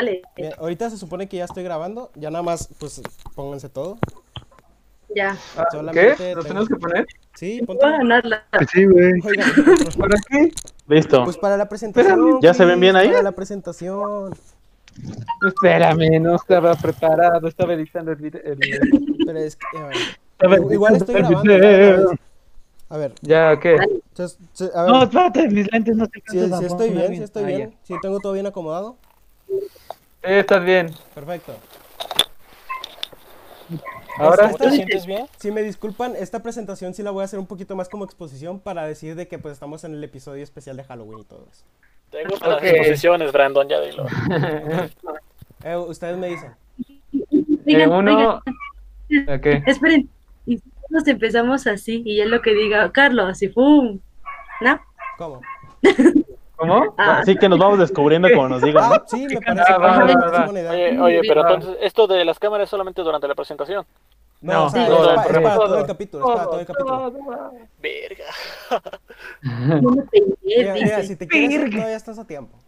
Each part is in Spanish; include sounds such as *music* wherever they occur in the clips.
Dale, Bien, ahorita se supone que ya estoy grabando, ya nada más, pues pónganse todo. ya. Ah, ¿Qué? ¿Lo tenemos que poner? Sí, Voy a ponte. ganar la... Sí, güey. Oigan, *laughs* ¿Para qué? Listo. pues para la presentación. ¿Ya se ven bien ahí? Para la presentación. Espérame, no estaba preparado, estaba editando el video. Pero es que, a ver, igual estoy grabando. a ver. Ya, ¿qué? entonces, se- a ver, No, espérate, mis lentes no se si, si estoy bien, si estoy bien, si tengo todo bien acomodado. Estás bien. Perfecto. Ahora, Esta- ¿Te sientes bien? Si me disculpan, esta presentación sí la voy a hacer un poquito más como exposición para decir de que pues estamos en el episodio especial de Halloween y todo eso. Tengo para Ok. las exposiciones, Brandon, ya dilo. *laughs* Eh, ustedes me dicen. eh, Oigan, uno. oigan, ¿A ¿Qué? esperen. Nos empezamos así y es lo que diga Carlos y ¡pum! ¿No? ¿Cómo? *laughs* ¿Cómo? Ah, Así que nos vamos descubriendo como nos digan. ¿no? Ah, sí, me *laughs* parece, Ah, va, va, idea. Oye, oye, pero entonces, esto de las cámaras es solamente durante la presentación. No, No, o sea, sí, es, todo, pa- es para todo, el capítulo, es para todo el capítulo. Verga. *laughs* no me pegué, Mira, mira, si te quieres todavía estás a tiempo.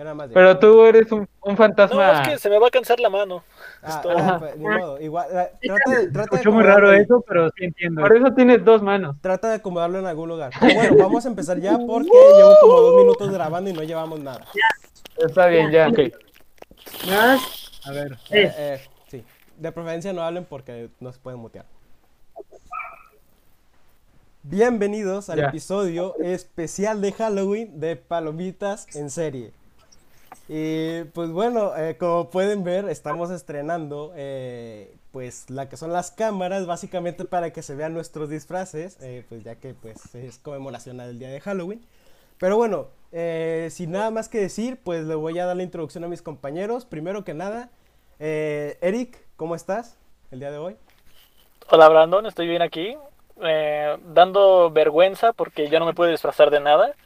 Yo nada más digo. Pero tú eres un, un No, fantasma. es que se me va a cansar la mano. Ah, todo. ah, pues, ni modo, igual, eh, trata de, trata de Escuchó muy raro eso, pero sí entiendo. Por eso tienes dos manos. Trata de acomodarlo en algún lugar. Pero bueno, vamos a empezar ya porque llevo como dos minutos grabando y no llevamos nada. Está bien, ya. Dos, A ver, Eh, tres. eh, sí, de preferencia no hablen porque no se pueden mutear. Bienvenidos al Ya. episodio especial de Halloween de Palomitas en serie. Y pues bueno, eh, como pueden ver, estamos estrenando eh, pues la que son las cámaras, básicamente para que se vean nuestros disfraces, eh, pues ya que pues es conmemoración del día de Halloween. Pero bueno, sin nada más que decir, pues le voy a dar la introducción a mis compañeros. Primero que nada, Eric, ¿cómo estás el día de hoy? Hola, Brandon, estoy bien aquí. dando vergüenza porque yo no me pude disfrazar de nada.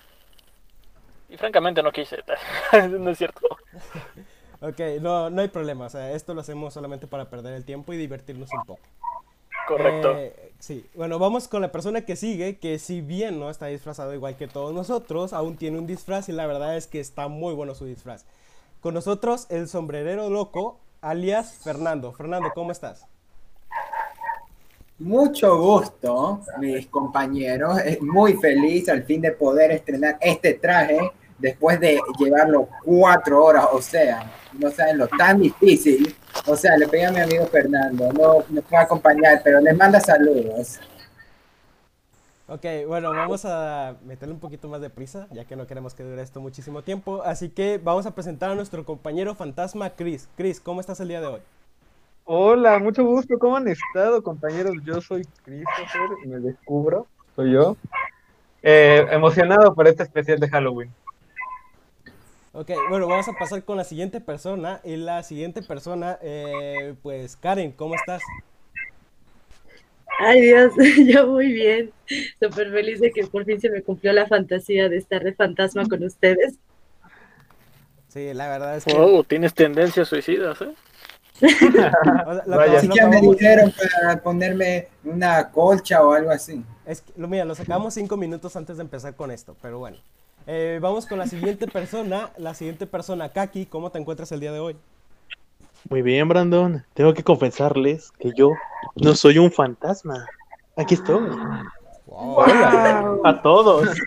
Y francamente no quise. *laughs* no es cierto. *laughs* Ok, no, no hay problema, o sea, esto lo hacemos solamente para perder el tiempo y divertirnos un poco. Correcto. Eh, sí, bueno, vamos con la persona que sigue, que si bien no está disfrazado igual que todos nosotros, aún tiene un disfraz y la verdad es que está muy bueno su disfraz. Con nosotros el sombrerero loco, alias Fernando. Fernando, ¿cómo estás? Mucho gusto, mis compañeros. Es muy feliz al fin de poder estrenar este traje después de llevarlo cuatro horas. O sea, no saben lo tan difícil. O sea, le pedí a mi amigo Fernando, no me puede acompañar, pero les manda saludos. Ok, bueno, vamos a meterle un poquito más de prisa, ya que no queremos que dure esto muchísimo tiempo. Así que vamos a presentar a nuestro compañero fantasma Chris. Chris, ¿cómo estás el día de hoy? Hola, mucho gusto. ¿Cómo han estado, compañeros? Yo soy Christopher y me descubro. Soy yo. Eh, emocionado por este especial de Halloween. Ok, bueno, vamos a pasar con la siguiente persona. Y la siguiente persona, eh, pues Karen, ¿cómo estás? Ay Dios, *laughs* yo muy bien. Súper feliz de que por fin se me cumplió la fantasía de estar de fantasma con ustedes. Sí, la verdad es que... Oh, tienes tendencias suicidas, ¿eh? *laughs* o sea, lo, Vaya. que me dijeron para ponerme una colcha o algo así. es que, lo, mira, lo sacamos cinco minutos antes de empezar con esto, pero bueno. Eh, vamos con la siguiente persona. La siguiente persona, Kaki, ¿cómo te encuentras el día de hoy? Muy bien, Brandon. Tengo que confesarles que yo no soy un fantasma. Aquí estoy. Wow. Hola a todos. *laughs*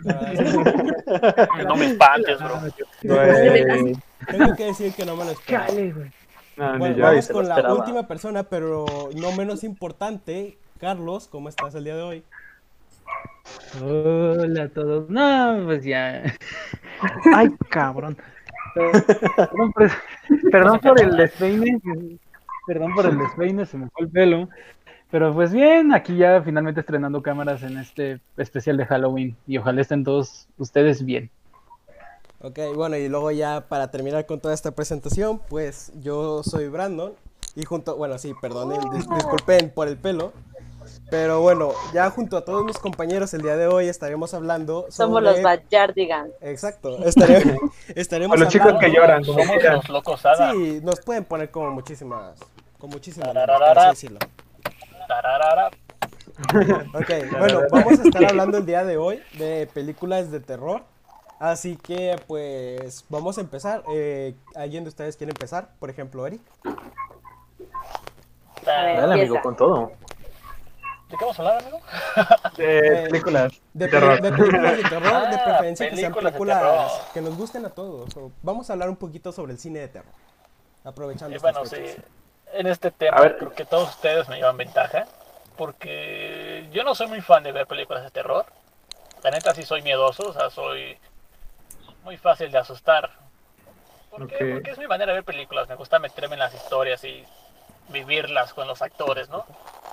No me espantes, bro. Güey. Tengo que decir que no me lo esperaba. No, Bueno, vamos con la esperaba. última persona, pero no menos importante. Carlos, ¿cómo estás el día de hoy? Hola a todos. No, pues ya. Ay, cabrón. Perdón por, perdón por el despeine. Perdón por el despeine, se me fue el pelo. Pero pues bien, aquí ya finalmente estrenando cámaras en este especial de Halloween. Y ojalá estén todos ustedes bien. Ok, bueno, y luego ya para terminar con toda esta presentación, pues yo soy Brandon. Y junto, bueno, sí, perdonen, dis- disculpen por el pelo. Pero bueno, ya junto a todos mis compañeros el día de hoy estaremos hablando Somos los Backyardigans. Exacto, *laughs* estaremos, estaremos O los chicos que lloran, como Somos los locos Ada. Sí, nos pueden poner como muchísimas, con muchísimas, decirlo. Tararara. Ok, bueno, vamos a estar hablando el día de hoy de películas de terror. Así que pues vamos a empezar. Eh, ¿Alguien de ustedes quiere empezar? Por ejemplo, Eric. Ah, Dale, amigo, con todo. ¿De qué vamos a hablar, amigo? *laughs* De películas De, de terror. de películas de terror, de *laughs* Ah, preferencia que sean películas que nos gusten a todos. O vamos a hablar un poquito sobre el cine de terror. Aprovechando bueno, sí, en este tema A ver. creo que todos ustedes me llevan ventaja, porque yo no soy muy fan de ver películas de terror. La neta sí soy miedoso, o sea, soy muy fácil de asustar. ¿Por. Porque es mi manera de ver películas, me gusta meterme en las historias y vivirlas con los actores, ¿no?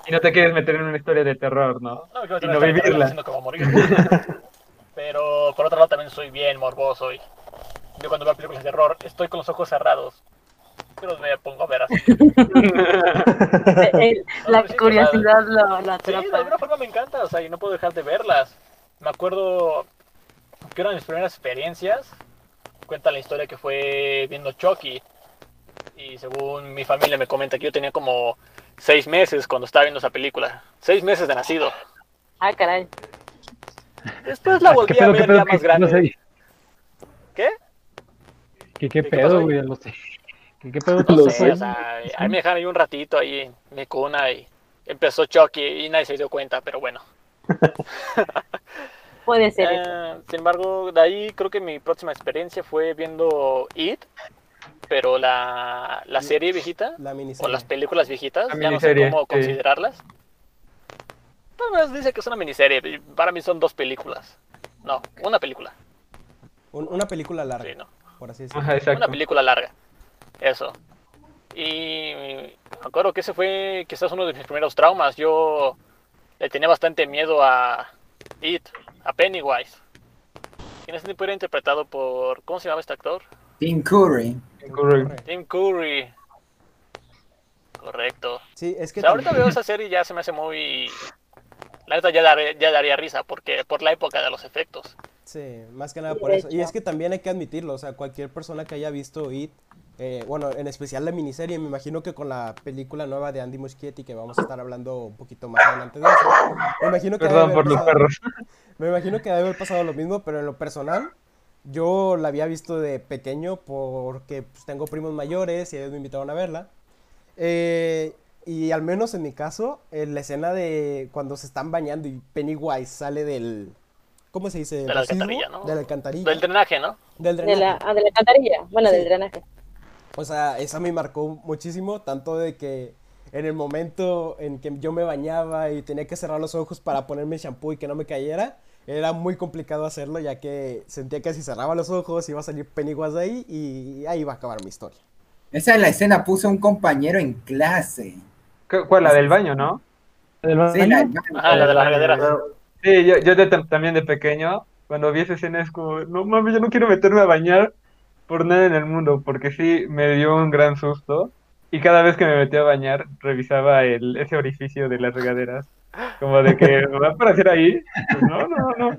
Y no te quieres meter en una historia de terror, ¿no? No me Y no vivirla. como morir. *laughs* Pero por otro lado también soy bien morboso y yo cuando veo películas de terror estoy con los ojos cerrados. Pero me pongo a ver así. La curiosidad lo, lo Sí, de alguna forma me encanta, o sea, y no puedo dejar de verlas. Me acuerdo que una de mis primeras experiencias cuenta la historia que fue viendo Chucky. Y según mi familia me comenta que yo tenía como seis meses cuando estaba viendo esa película. Seis meses de nacido. Ah, caray. Después la volví ¿Qué a ver pedo? ya ¿Qué- más grande. ¿Qué? ¿Qué, qué ¿Qué pedo, güey? Lo sé. ¿Qué, qué pedo No sé, o sea, ahí me dejaron ahí un ratito ahí en mi cuna y empezó Chucky y nadie se dio cuenta, pero bueno. *laughs* Puede ser. Eh, sin embargo, de ahí creo que mi próxima experiencia fue viendo It, pero la, la serie viejita, La o las películas viejitas, La ya no sé cómo sí. considerarlas. Tal vez dice que es una miniserie, para mí son dos películas. No, una película, Un- una película larga, sí, no. por así decirlo. Ajá. Una película larga. Eso. Y me acuerdo que ese fue quizás uno de mis primeros traumas. Yo le tenía bastante miedo a It, a Pennywise. Y en ese tiempo era interpretado por. ¿Cómo se llamaba este actor? Tim Curry. Tim Curry. Correcto. Sí, es que O sea, ahorita veo esa serie y ya se me hace muy. La neta ya, daré- ya daría risa porque por la época de los efectos. Sí, más que nada por eso. Y es que también hay que admitirlo, o sea, cualquier persona que haya visto It, eh, bueno, en especial la miniserie, me imagino que con la película nueva de Andy Muschietti, que vamos a estar hablando un poquito más adelante de eso, me imagino que Perdón los perros. Me imagino que debe haber pasado lo mismo, pero en lo personal, yo la había visto de pequeño porque pues, tengo primos mayores y ellos me invitaron a verla. Eh, y al menos en mi caso, en la escena de cuando se están bañando y Pennywise sale del... ¿Cómo se dice? De la residuo? alcantarilla, ¿no? De la alcantarilla. Del drenaje, ¿no? Del De drenaje. la, ah, de la alcantarilla. Bueno, Sí. del drenaje. O sea, esa me marcó muchísimo, tanto de que en el momento en que yo me bañaba y tenía que cerrar los ojos para ponerme shampoo y que no me cayera, era muy complicado hacerlo ya que sentía que si cerraba los ojos iba a salir Pennywise de ahí y ahí iba a acabar mi historia. Esa es la escena puso un compañero en clase. ¿Cu- ¿Cuál? La del baño, ¿no? ¿Del Sí, baño? la- Ajá, la de las regaderas. Sí, yo, yo de- también de pequeño, cuando vi esa escena es como, no mames, yo no quiero meterme a bañar por nada en el mundo, porque sí me dio un gran susto. Y cada vez que me metía a bañar, revisaba el, ese orificio de las regaderas. Como de que me va a aparecer ahí. Pues no, no, no.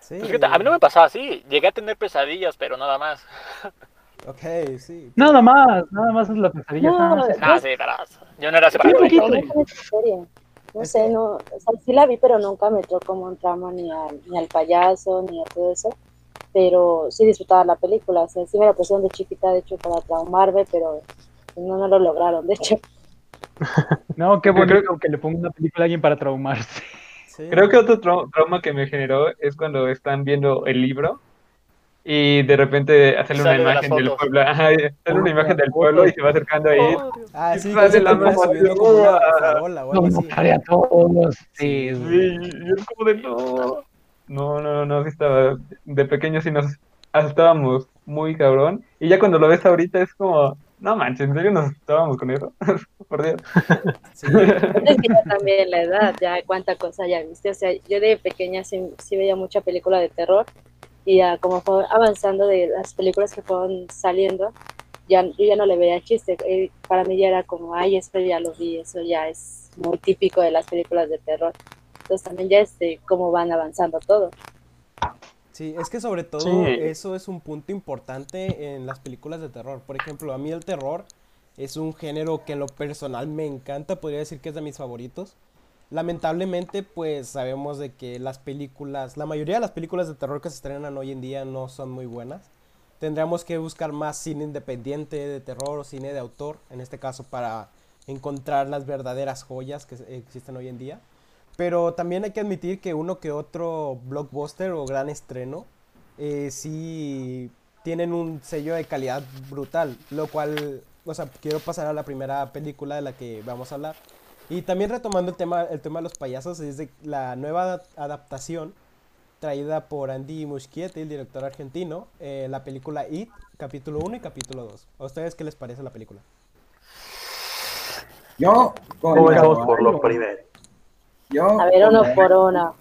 Sí. Pues fíjate, a mí no me pasaba así. Llegué a tener pesadillas, pero nada más. Ok, sí. Nada más, nada más es la pesadilla. No, Ah, sí. Ah, sí, verás. Yo no era tocó serie. No sé, no, o sea, sí la vi, pero nunca me dio como un trauma ni al, ni al payaso, ni a todo eso. Pero sí disfrutaba la película, o sea, sí me la pusieron de chiquita, de hecho, para traumarme, pero no, no lo lograron, de hecho. *laughs* No, qué Yo creo- bonito que le ponga una película a alguien para traumarse. sí. Creo que otro trau- trauma que me generó es cuando están viendo el libro y de repente sale una Sale de imagen del pueblo. Ajá, sale una Oh, imagen del pueblo y se va acercando ahí. Oh, Dios. Ah, sí, que se la ¡Oh! a todos. Sí, Sí. güey. Sí, y es como de no. No, no, no, sí estaba. De pequeño sí nos asustábamos muy cabrón. Y ya cuando lo ves ahorita es como, no manches, ¿en serio nos asustábamos con eso? *laughs* Por Dios. Sí. Es que ya *laughs* también la edad, ya cuánta cosa ya viste. O sea, yo de pequeña sí, sí veía mucha película de terror y ya como fue avanzando de las películas que fueron saliendo, ya, yo ya no le veía chiste. Para mí ya era como, ay, esto ya lo vi, eso ya es muy típico de las películas de terror. Entonces también ya es de cómo van avanzando todo. Sí, es que sobre todo Sí. eso es un punto importante en las películas de terror. Por ejemplo, a mí el terror es un género que en lo personal me encanta, podría decir que es de mis favoritos. lamentablemente pues sabemos de que las películas, la mayoría de las películas de terror que se estrenan hoy en día no son muy buenas. Tendríamos que buscar más cine independiente de terror o cine de autor, en este caso para encontrar las verdaderas joyas que existen hoy en día. Pero también hay que admitir que uno que otro blockbuster o gran estreno eh, sí tienen un sello de calidad brutal, lo cual, o sea, quiero pasar a la primera película de la que vamos a hablar. Y también retomando el tema, el tema de los payasos, es de la nueva adaptación traída por Andy Muschietti, el director argentino, eh, la película It, capítulo 1 y capítulo 2. ¿A ustedes qué les parece la película? Yo, Comenzamos por lo primero. Yo, A ver, uno por uno.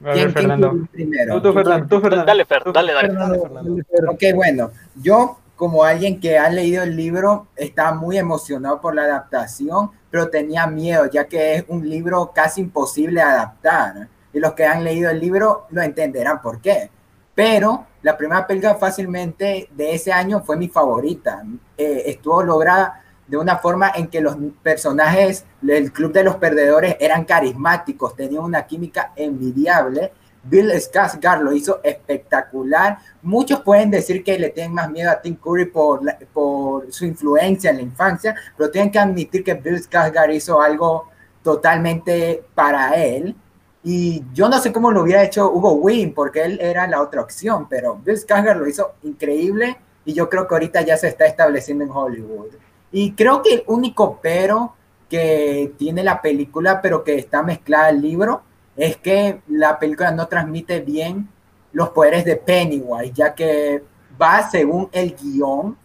A ver, ¿Quién, quién Fernando. primero? Tú, tú, Fernando, tú, Fernando. Dale, Fer, dale, dale. Fernando. Ok, bueno, yo como alguien que ha leído el libro, estaba muy emocionado por la adaptación, pero tenía miedo, ya que es un libro casi imposible de adaptar. Y los que han leído el libro lo entenderán por qué. Pero la primera película fácilmente de ese año fue mi favorita. Eh, estuvo lograda de una forma en que los personajes del Club de los Perdedores eran carismáticos, tenían una química envidiable. Bill Skarsgård lo hizo espectacular. Muchos pueden decir que le tienen más miedo a Tim Curry por, por su influencia en la infancia, pero tienen que admitir que Bill Skarsgård hizo algo totalmente para él. Y yo no sé cómo lo hubiera hecho Hugo Weaving, porque él era la otra opción, pero Bill Skarsgård lo hizo increíble y yo creo que ahorita ya se está estableciendo en Hollywood. Y creo que el único pero que tiene la película, pero que está mezclada al libro, es que la película no transmite bien los poderes de Pennywise, ya que va según el guion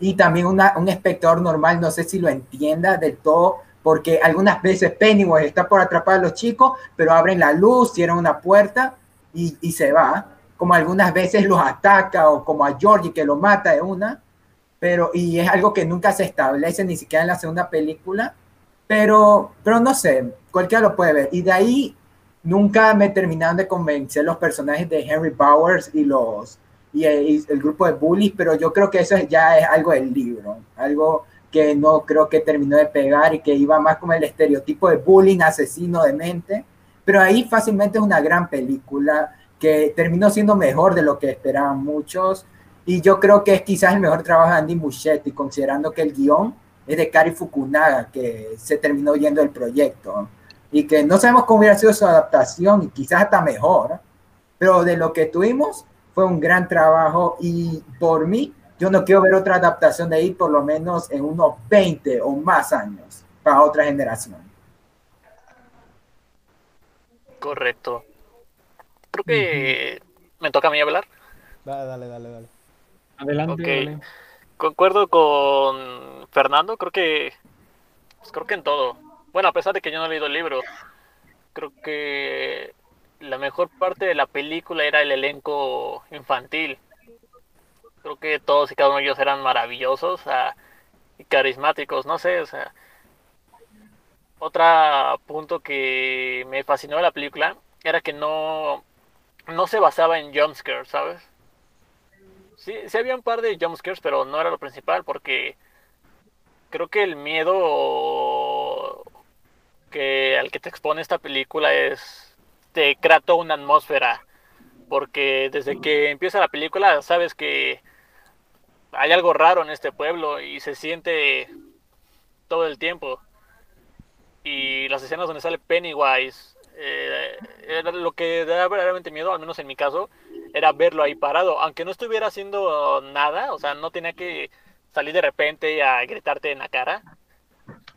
y también un espectador normal no sé si lo entienda del todo, porque algunas veces Pennywise está por atrapar a los chicos, pero abren la luz, cierran una puerta y, y se va, como algunas veces los ataca o como a Georgie que lo mata de una, pero y es algo que nunca se establece ni siquiera en la segunda película, pero, pero no sé, cualquiera lo puede ver. Y de ahí nunca me terminaron de convencer los personajes de Henry Bowers y los y el, y el grupo de bullies, pero yo creo que eso ya es algo del libro, algo que no creo que terminó de pegar y que iba más como el estereotipo de bullying, asesino de mente, pero ahí fácilmente es una gran película que terminó siendo mejor de lo que esperaban muchos y yo creo que es quizás el mejor trabajo de Andy Muschietti, considerando que el guion es de Kari Fukunaga, que se terminó yendo el proyecto y que no sabemos cómo hubiera sido su adaptación y quizás hasta mejor, pero de lo que tuvimos fue un gran trabajo y por mí yo no quiero ver otra adaptación de ahí por lo menos en unos 20 o más años para otra generación. Correcto. Creo que me toca a mí hablar. Dale, dale, dale, dale. Adelante, Ok. dale. Concuerdo con Fernando, creo que pues creo que en todo. Bueno, a pesar de que yo no he leído el libro, creo que la mejor parte de la película era el elenco infantil. Creo que todos y cada uno de ellos eran maravillosos y carismáticos, no sé, o sea. Otro punto que me fascinó de la película era que no, no se basaba en jumpscares, ¿sabes? Sí, sí había un par de jumpscares, pero no era lo principal porque creo que el miedo que al que te expone esta película es te crea una atmósfera porque desde que empieza la película sabes que hay algo raro en este pueblo y se siente todo el tiempo. Y las escenas donde sale Pennywise eh, lo que da verdaderamente miedo al menos en mi caso era verlo ahí parado, aunque no estuviera haciendo nada, o sea, no tenía que salir de repente a gritarte en la cara.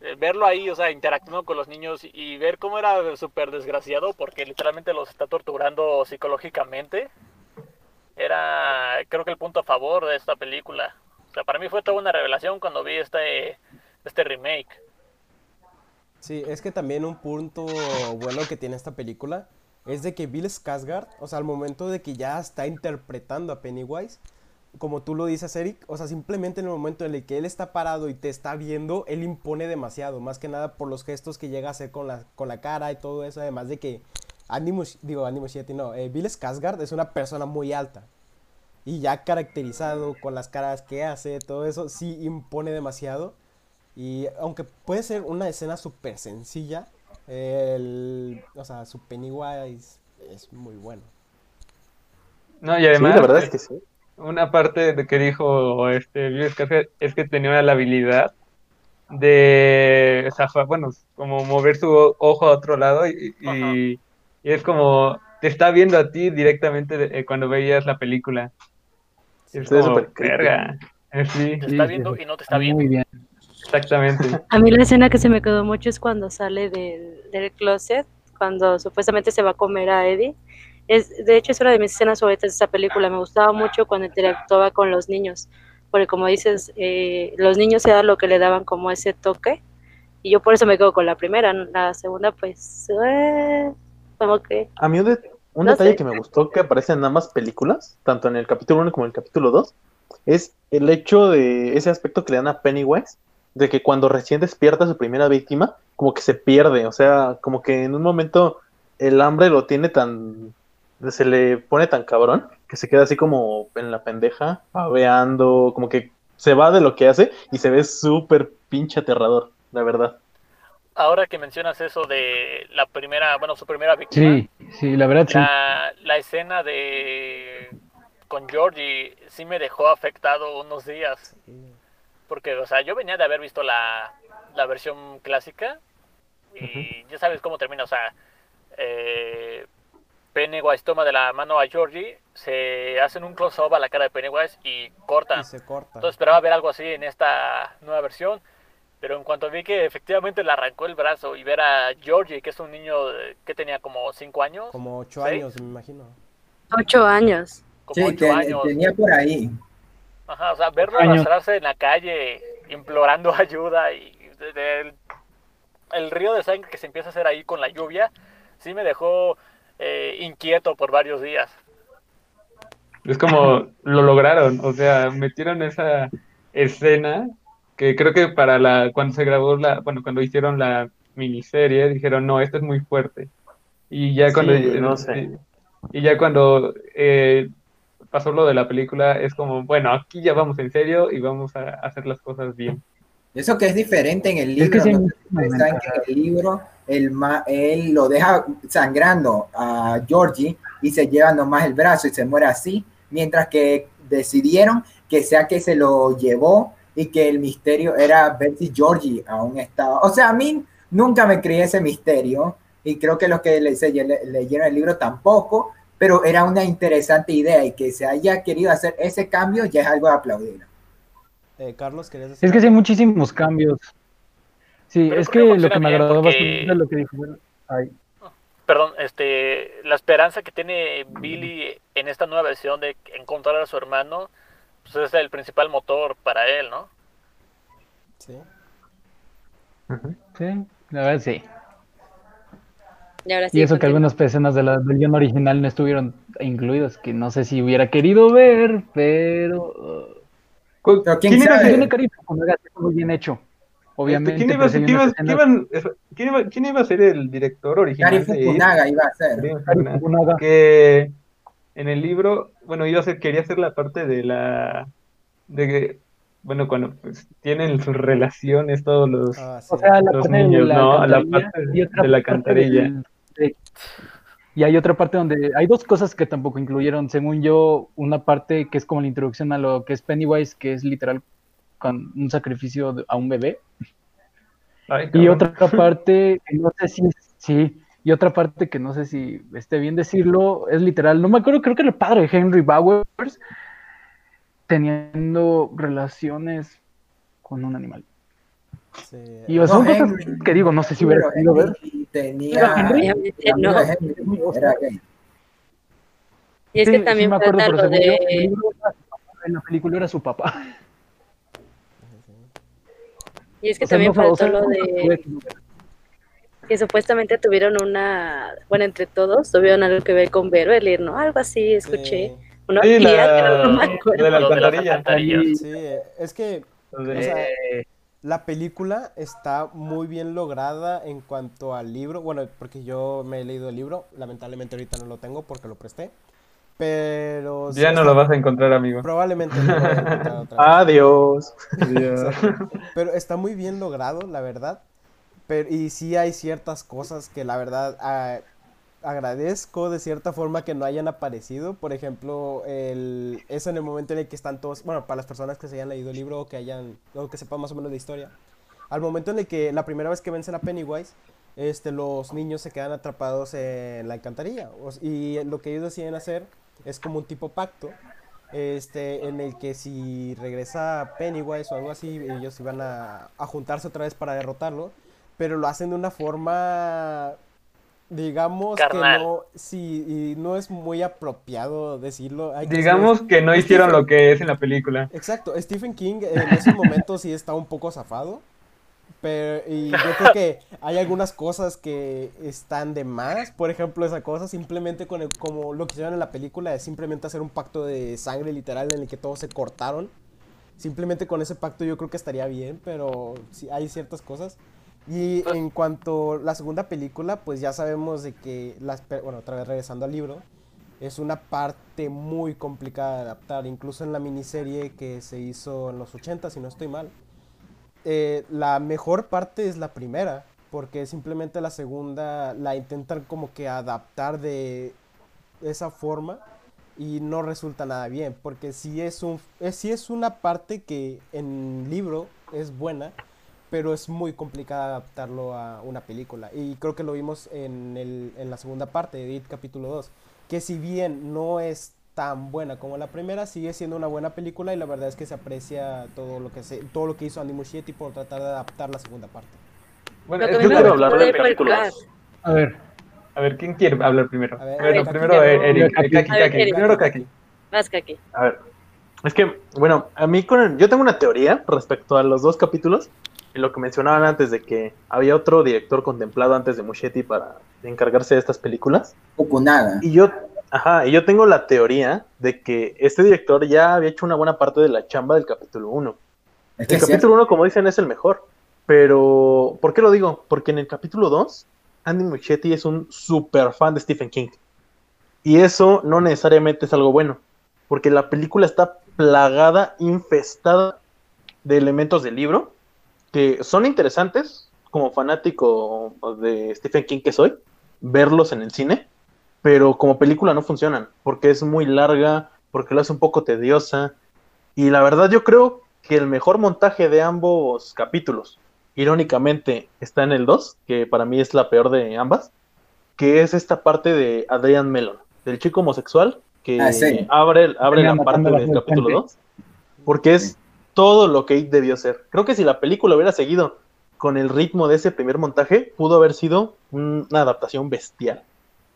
Eh, verlo ahí, o sea, interactuando con los niños y ver cómo era súper desgraciado porque literalmente los está torturando psicológicamente, era creo que el punto a favor de esta película. O sea, para mí fue toda una revelación cuando vi este, este remake. Sí, es que también un punto bueno que tiene esta película es de que Bill Skarsgård, o sea, al momento de que ya está interpretando a Pennywise, como tú lo dices, Eric, o sea, simplemente en el momento en el que él está parado y te está viendo, él impone demasiado, más que nada por los gestos que llega a hacer con la, con la cara y todo eso, además de que Andy digo, Andy Muschietti, no, eh, Bill Skarsgård es una persona muy alta. Y ya caracterizado con las caras que hace, todo eso, sí impone demasiado. Y aunque puede ser una escena súper sencilla, El, o sea, su Pennywise es muy bueno. No, y Sí, además, la verdad es que sí. una parte de que dijo este es que tenía la habilidad de zafar, bueno, como mover su ojo a otro lado y, y- es como te está viendo a ti directamente de- eh, cuando veías la película. Es como, verga. Eh, Sí, Te Sí, está viendo sí. y no te está viendo. Muy bien. Exactamente. *laughs* A mí la escena que se me quedó mucho es cuando sale del, del closet, cuando supuestamente se va a comer a Eddie. Es, de hecho, es una de mis escenas favoritas de esta película. Me gustaba mucho cuando interactuaba con los niños, porque como dices, eh, los niños era lo que le daban como ese toque. Y yo por eso me quedo con la primera. La segunda, pues, eh, como que... A mí un, de- un No detalle sé. que me gustó que aparece en ambas películas, tanto en el capítulo 1 como en el capítulo 2, es el hecho de ese aspecto que le dan a Pennywise, de que cuando recién despierta a su primera víctima, como que se pierde, o sea, como que en un momento el hambre lo tiene tan, se le pone tan cabrón, que se queda así como en la pendeja, babeando, como que se va de lo que hace y se ve súper pinche aterrador, la verdad. Ahora que mencionas eso de la primera, bueno, su primera víctima, Sí, sí, la verdad sí. la, la escena de con Georgie sí me dejó afectado unos días. Porque, o sea, yo venía de haber visto la, la versión clásica y ya sabes cómo termina, o sea, eh, Pennywise toma de la mano a Georgie, se hacen un close-up a la cara de Pennywise y corta. Y se corta. Entonces esperaba ver algo así en esta nueva versión, pero en cuanto vi que efectivamente le arrancó el brazo y ver a Georgie, que es un niño que tenía como 5 años, Como ocho ¿Seis? años, me imagino. Ocho años. como Sí, 8 ten- años, tenía por ahí. Ajá, o sea, verlo arrastrarse en la calle implorando *laughs* ayuda y de- de- el, el río de sangre que se empieza a hacer ahí con la lluvia, sí me dejó eh, inquieto por varios días. Es como lo lograron, o sea, metieron esa escena que creo que para la cuando se grabó la, bueno, cuando hicieron la miniserie dijeron, "No, esto es muy fuerte." Y ya cuando Sí, no sé. y ya cuando eh, pasó lo de la película es como, bueno, aquí ya vamos en serio y vamos a hacer las cosas bien. Eso que es diferente en el Es libro. que sí ¿no? en el libro el ma- él lo deja sangrando a Georgie y se lleva nomás el brazo y se muere así, mientras que decidieron que sea que se lo llevó y que el misterio era ver si Georgie aún estaba. O sea, a mí nunca me creí ese misterio y creo que los que le, se- le- leyeron el libro tampoco, pero era una interesante idea y que se haya querido hacer ese cambio ya es algo de aplaudir. Eh, Carlos, ¿querías decir? Es que sí hay muchísimos cambios. Sí, Pero es que lo que me agradó porque- bastante es lo que dijo. bueno, ay, Perdón, este, la esperanza que tiene Billy en esta nueva versión de encontrar a su hermano, pues es el principal motor para él, ¿no? Sí. sí, la verdad sí. Y ahora sí. Y eso que algunas escenas de la del guion original no estuvieron incluidas, que no sé si hubiera querido ver, pero... uh, quién ¿Quién iba tiene muy bien hecho. Obviamente, ¿Quién iba, quién iba- quién iba- quién iba a ser el director original Gary? Fukunaga iba a ser. Fukunaga. Fukunaga. que en el libro, bueno, iba a ser, quería hacer la parte de la, de que, bueno, cuando pues, tienen sus relaciones todos los, Ah, sí. O sea, la los niños, la ¿no? A la parte de la parte del- y hay otra parte donde hay dos cosas que tampoco incluyeron, según yo, una parte que es como la introducción a lo que es Pennywise, que es literal con un sacrificio a un bebé, Ay, y otra *laughs* parte que no sé si sí, y otra parte que no sé si esté bien decirlo, es literal, no me acuerdo, creo que el padre de Henry Bowers teniendo relaciones con un animal. Sí. Y No, son cosas Henry- que digo, no sé si hubiera ver. Henry tenía. Pero Henry- el amigo No. de Henry era gay. Y es Sí, que sí también me acuerdo, falta pero lo según yo, en el de... en la película era su papá. Y es que O sea, también no, o faltó sea, lo de que- supuestamente tuvieron una, bueno, entre todos tuvieron algo que ver con Beverly, ¿no? Algo así, escuché. Sí, Una Sí, la- pero *laughs* no me acuerdo. de la alcantarilla. alcantarillas. sí, es que o sea, Eh, la película está muy bien lograda en cuanto al libro. Bueno, porque yo me he leído el libro, lamentablemente ahorita no lo tengo porque lo presté. Pero sí ya no lo vas a encontrar, amigo. Probablemente no lo voy a encontrar otra vez. *laughs* Adiós. Exacto. Pero está muy bien logrado, la verdad. pero, y sí hay ciertas cosas que la verdad ah, agradezco de cierta forma que no hayan aparecido. Por ejemplo, el, es en el momento en el que están todos, bueno, para las personas que se hayan leído el libro o que hayan, o que sepan más o menos de historia. Al momento en el que la primera vez que vencen a Pennywise, este, los niños se quedan atrapados en la alcantarilla. y lo que ellos deciden hacer es como un tipo pacto. Este, en el que si regresa Pennywise o algo así, ellos iban a, a juntarse otra vez para derrotarlo. Pero lo hacen de una forma, digamos Carnal. que no, sí, y no es muy apropiado decirlo. hay que ser- Digamos que no hicieron Stephen- lo que es en la película. Exacto, Stephen King en esos momentos sí está un poco zafado. Pero, y yo creo que hay algunas cosas que están de más. Por ejemplo, esa cosa simplemente con el, como lo que hicieron en la película, es simplemente hacer un pacto de sangre literal en el que todos se cortaron. Simplemente con ese pacto yo creo que estaría bien, pero sí hay ciertas cosas. Y en cuanto a la segunda película, pues ya sabemos de que, las, bueno, otra vez regresando al libro, es una parte muy complicada de adaptar, incluso en la miniserie que se hizo en los 80, si no estoy mal. Eh, la mejor parte es la primera, porque simplemente la segunda la intentan como que adaptar de esa forma y no resulta nada bien, porque si es, un, es, sí es una parte que en libro es buena, pero es muy complicada adaptarlo a una película. Y creo que lo vimos en, el, en la segunda parte de It capítulo 2, que si bien no es tan buena como la primera, sigue siendo una buena película y la verdad es que se aprecia todo lo que se, todo lo que hizo Andy Muschietti por tratar de adaptar la segunda parte. Bueno, yo quiero hablar de películas. A ver, a ver, ¿quién quiere hablar primero? A ver, bueno, Kaki primero eh, Eric, Kaki. eh, Kaki, Kaki, primero Kaki. Más que aquí. A ver, es que, bueno, a mí con el- yo tengo una teoría respecto a los dos capítulos y lo que mencionaban antes de que había otro director contemplado antes de Muschietti para encargarse de estas películas. Fukunaga. Y yo, ajá, y yo tengo la teoría de que este director ya había hecho una buena parte de la chamba del capítulo 1. Es que El capítulo 1, como dicen, es el mejor. Pero, ¿por qué lo digo? Porque en el capítulo 2, Andy Muschietti es un super fan de Stephen King. Y eso no necesariamente es algo bueno. Porque la película está plagada, infestada de elementos del libro que son interesantes, como fanático de Stephen King que soy, verlos en el cine, pero como película no funcionan, porque es muy larga, porque lo hace un poco tediosa. Y la verdad yo creo que el mejor montaje de ambos capítulos, irónicamente, está en el 2, que para mí es la peor de ambas, que es esta parte de Adrian Mellon, del chico homosexual que Ah, sí. abre, abre la parte del capítulo serpiente. 2, porque es todo lo que It debió ser. Creo que si la película hubiera seguido con el ritmo de ese primer montaje, pudo haber sido una adaptación bestial.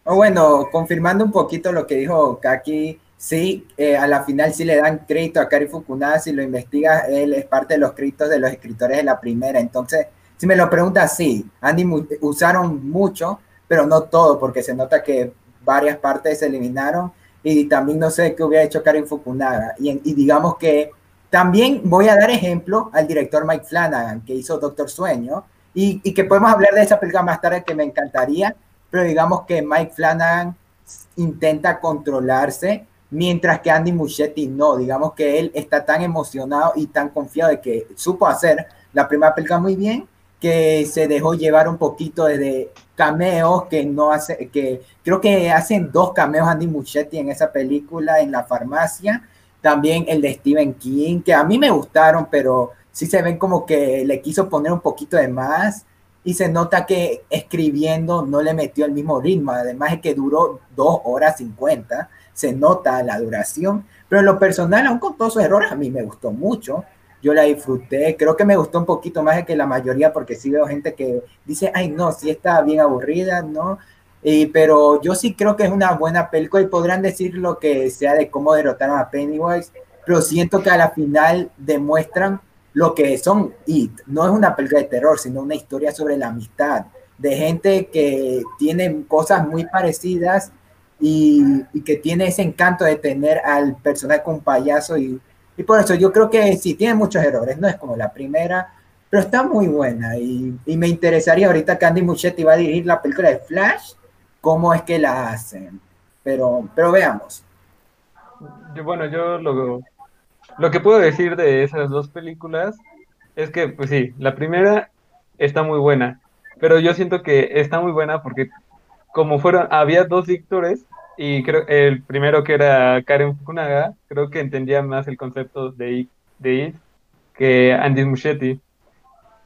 O bueno, confirmando un poquito lo que dijo Kaki, sí, eh, a la final sí le dan crédito a Kari Fukunaga, si lo investigas, él es parte de los créditos de los escritores de la primera, entonces, si me lo preguntas, sí, Andy mu- usaron mucho, pero no todo, porque se nota que varias partes se eliminaron, y también no sé qué hubiera hecho Karin Fukunaga, y, y digamos que también voy a dar ejemplo al director Mike Flanagan, que hizo Doctor Sueño, y, y que podemos hablar de esa película más tarde, que me encantaría, pero digamos que Mike Flanagan intenta controlarse, mientras que Andy Muschietti no, digamos que él está tan emocionado y tan confiado de que supo hacer la primera película muy bien, que se dejó llevar un poquito de cameos que no hace, que creo que hacen dos cameos Andy Muschietti en esa película en la farmacia, también el de Stephen King, que a mí me gustaron, pero sí se ven como que le quiso poner un poquito de más. Y se nota que escribiendo no le metió el mismo ritmo, además es que duró dos horas 50, se nota la duración, pero lo personal, aún con todos sus errores, a mí me gustó mucho, yo la disfruté, creo que me gustó un poquito más que la mayoría, porque sí veo gente que dice, ay no, sí está bien aburrida, ¿no? Y, pero yo sí creo que es una buena película y podrán decir lo que sea de cómo derrotaron a Pennywise, pero siento que a la final demuestran lo que son It. No es una película de terror, sino una historia sobre la amistad, de gente que tiene cosas muy parecidas y, y que tiene ese encanto de tener al personaje con payaso y, y por eso yo creo que sí, tiene muchos errores, no es como la primera, pero está muy buena y, y me interesaría ahorita que Andy Muschietti va a dirigir la película de Flash, cómo es que la hacen, pero, pero veamos. Yo, bueno, yo lo, lo que puedo decir de esas dos películas es que, pues sí, la primera está muy buena, pero yo siento que está muy buena porque como fueron, había dos dictores y creo el primero que era Karen Fukunaga, creo que entendía más el concepto de de It que Andy Muschietti.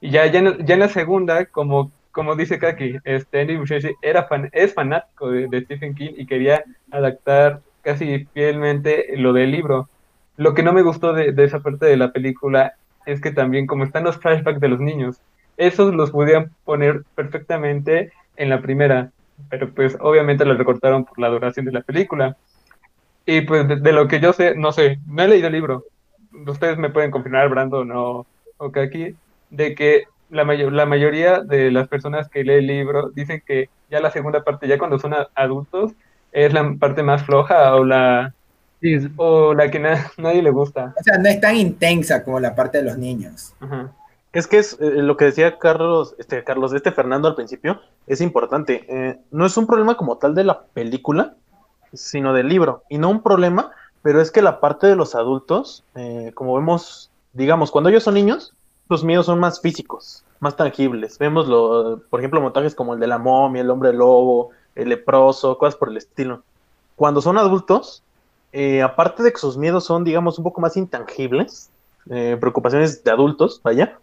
Y ya, ya, en, ya en la segunda, como, como dice Kaki, este Andy Muschietti era fan, es fanático de, de Stephen King y quería adaptar casi fielmente lo del libro. Lo que no me gustó de, de esa parte de la película es que también como están los flashbacks de los niños, esos los podían poner perfectamente en la primera, pero pues obviamente lo recortaron por la duración de la película. Y pues de, de lo que yo sé, no sé, no he leído el libro. Ustedes me pueden confirmar, Brandon o, o Kaki, de que la, mayo- la mayoría de las personas que lee el libro dicen que ya la segunda parte, ya cuando son adultos, es la parte más floja o la, Sí, o la que na- nadie le gusta. O sea, no es tan intensa como la parte de los niños. Ajá. Es que es eh, lo que decía Carlos, este Carlos, este Fernando al principio, es importante. Eh, no es un problema como tal de la película, sino del libro. Y no un problema, pero es que la parte de los adultos, eh, como vemos, digamos, cuando ellos son niños, los miedos son más físicos, más tangibles. Vemos, lo, por ejemplo, montajes como el de la momia, el hombre lobo, el leproso, cosas por el estilo. Cuando son adultos, eh, aparte de que sus miedos son, digamos, un poco más intangibles, eh, preocupaciones de adultos, vaya,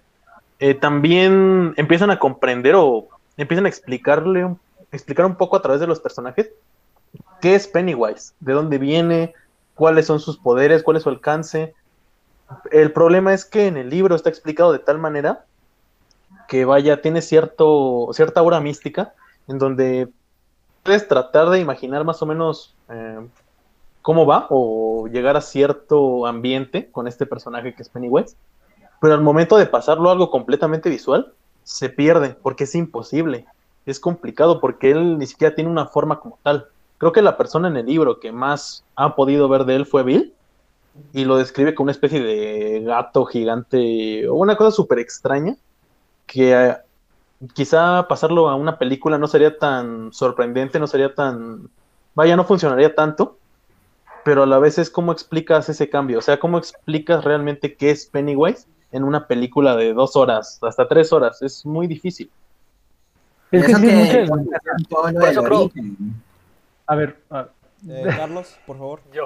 eh, también empiezan a comprender o empiezan a explicarle, un- explicar un poco a través de los personajes qué es Pennywise, de dónde viene, cuáles son sus poderes, cuál es su alcance. El problema es que en el libro está explicado de tal manera que vaya, tiene cierto, cierta aura mística en donde puedes tratar de imaginar más o menos eh, cómo va o llegar a cierto ambiente con este personaje que es Pennywise pero al momento de pasarlo a algo completamente visual, se pierde, porque es imposible. Es complicado porque él ni siquiera tiene una forma como tal. Creo que la persona en el libro que más ha podido ver de él fue Bill, y lo describe como una especie de gato gigante, o una cosa súper extraña, que eh, quizá pasarlo a una película no sería tan sorprendente, no sería tan... Vaya, no funcionaría tanto, pero a la vez es cómo explicas ese cambio, o sea, cómo explicas realmente qué es Pennywise en una película de dos horas, hasta tres horas, es muy difícil. es que que todo lo del creo- a ver, a- Eh, *laughs* Carlos, por favor. Yo.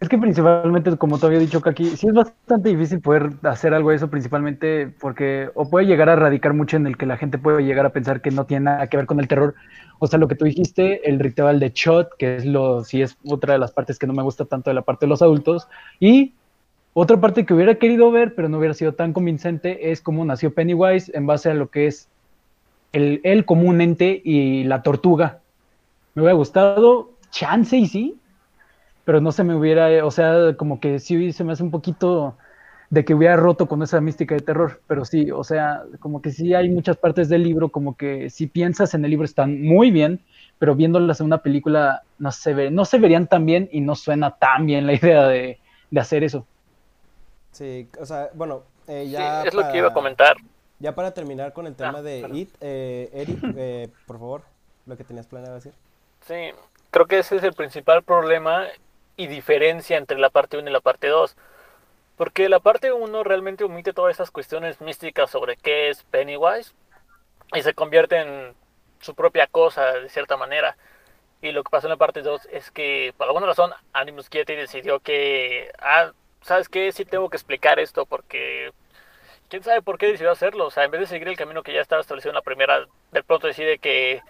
Es que principalmente, como te había dicho Kaki, sí es bastante difícil poder hacer algo de eso, principalmente porque o puede llegar a radicar mucho en el que la gente puede llegar a pensar que no tiene nada que ver con el terror. O sea, lo que tú dijiste, el ritual de Shot, que es lo, sí es otra de las partes que no me gusta tanto de la parte de los adultos. Y otra parte que hubiera querido ver, pero no hubiera sido tan convincente, es cómo nació Pennywise en base a lo que es el, él como un ente y la tortuga. Me hubiera gustado, chance y sí, pero no se me hubiera, o sea, como que sí se me hace un poquito de que hubiera roto con esa mística de terror, pero sí, o sea, como que sí hay muchas partes del libro, como que si piensas en el libro están muy bien, pero viéndolas en una película no se ve, no se verían tan bien y no suena tan bien la idea de, de hacer eso. Sí, o sea, bueno, eh, Sí, ya es lo que iba a para- comentar. Ya para terminar con el tema Ah, de perdón. It, eh, Eric, eh, por favor, lo que tenías planeado decir. Sí, creo que ese es el principal problema y diferencia entre la parte 1 y la parte 2. Porque la parte 1 realmente omite todas esas cuestiones místicas sobre qué es Pennywise y se convierte en su propia cosa de cierta manera. Y lo que pasó en la parte 2 es que por alguna razón Andy Muschietti decidió que, ah, ¿sabes qué? Sí tengo que explicar esto porque quién sabe por qué decidió hacerlo. O sea, en vez de seguir el camino que ya estaba establecido en la primera, de pronto decide que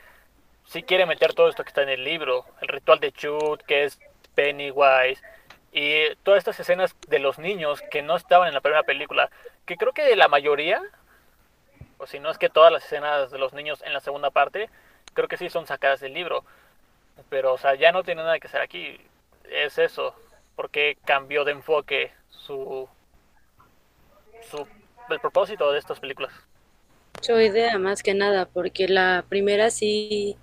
sí quiere meter todo esto que está en el libro, el ritual de Chut, que es Pennywise, y todas estas escenas de los niños que no estaban en la primera película, que creo que la mayoría, o si no es que todas las escenas de los niños en la segunda parte, creo que sí son sacadas del libro, pero o sea, ya no tiene nada que hacer aquí, es eso, porque cambió de enfoque su, su el propósito de estas películas. Su idea más que nada, porque la primera sí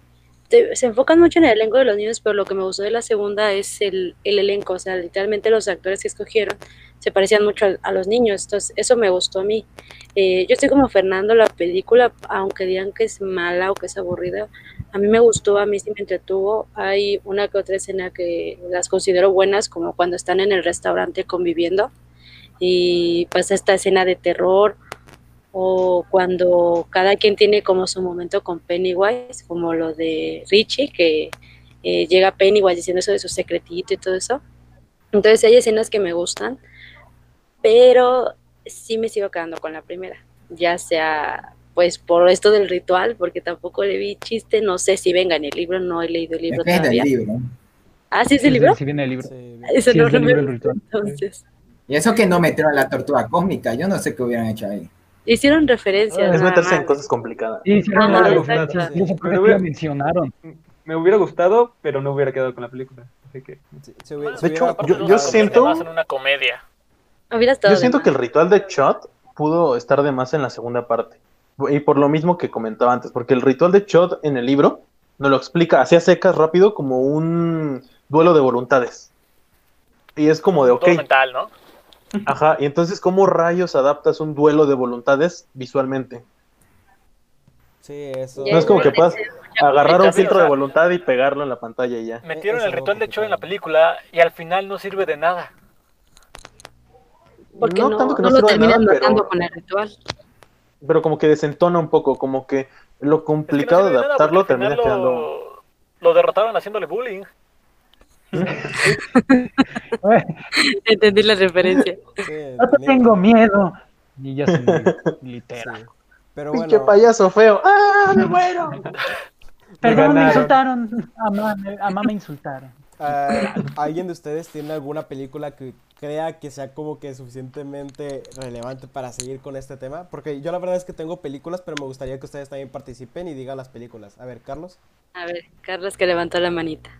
te- se enfocan mucho en el elenco de los niños, pero lo que me gustó de la segunda es el, el elenco, o sea, literalmente los actores que escogieron se parecían mucho a, a los niños, entonces eso me gustó a mí. Eh, yo estoy como Fernando, la película, aunque digan que es mala o que es aburrida, a mí me gustó, a mí sí me entretuvo. Hay una que otra escena que las considero buenas, como cuando están en el restaurante conviviendo y pasa esta escena de terror o cuando cada quien tiene como su momento con Pennywise, como lo de Richie, que eh, llega Pennywise diciendo eso de su secretito y todo eso. Entonces hay escenas que me gustan, pero sí me sigo quedando con la primera, ya sea pues por esto del ritual, porque tampoco le vi chiste, no sé si venga en el libro, no he leído el libro Depende todavía. del libro. Ah, ¿sí es el libro? Sí, viene el libro. Sí, Eso Sí, no es me libro el ritual. entonces. Y eso que no metieron a la tortuga cósmica, yo no sé qué hubieran hecho ahí. Hicieron referencia. Es nada meterse en cosas complicadas. Sí, Pero sí la ve- mencionaron. Me hubiera gustado, pero no hubiera quedado con la película. Así que. sí, se hubiera- De hecho, yo- yo siento- más en una comedia. Yo siento que el ritual de Chot pudo estar de más en la segunda parte. Y por lo mismo que comentaba antes, porque el ritual de Chot en el libro nos lo explica así a secas rápido como un duelo de voluntades. Y es como de, ok, Todo mental, ¿no? ajá, y entonces, ¿cómo rayos adaptas un duelo de voluntades visualmente? Sí, eso. No es como que puedas agarrar un filtro de voluntad y pegarlo en la pantalla y ya. Metieron el ritual de Cho en la película y al final no sirve de nada. Porque no, tanto que no no lo terminan matando pero- con el ritual. Pero como que desentona un poco, como que lo Es que no complicado de adaptarlo termina final quedando... lo, lo derrotaron haciéndole bullying. *laughs* Entendí la referencia. Sí, No te tengo miedo. Y ya se literal. sí. Pero bueno, payaso feo. ¡Ah, me *laughs* muero! Perdón, me insultaron. A mamá, a mamá me insultaron. Ah, ¿alguien de ustedes tiene alguna película que crea que sea como que suficientemente relevante para seguir con este tema? Porque yo la verdad es que tengo películas, pero me gustaría que ustedes también participen y digan las películas. A ver, Carlos. A ver, Carlos que levantó la manita.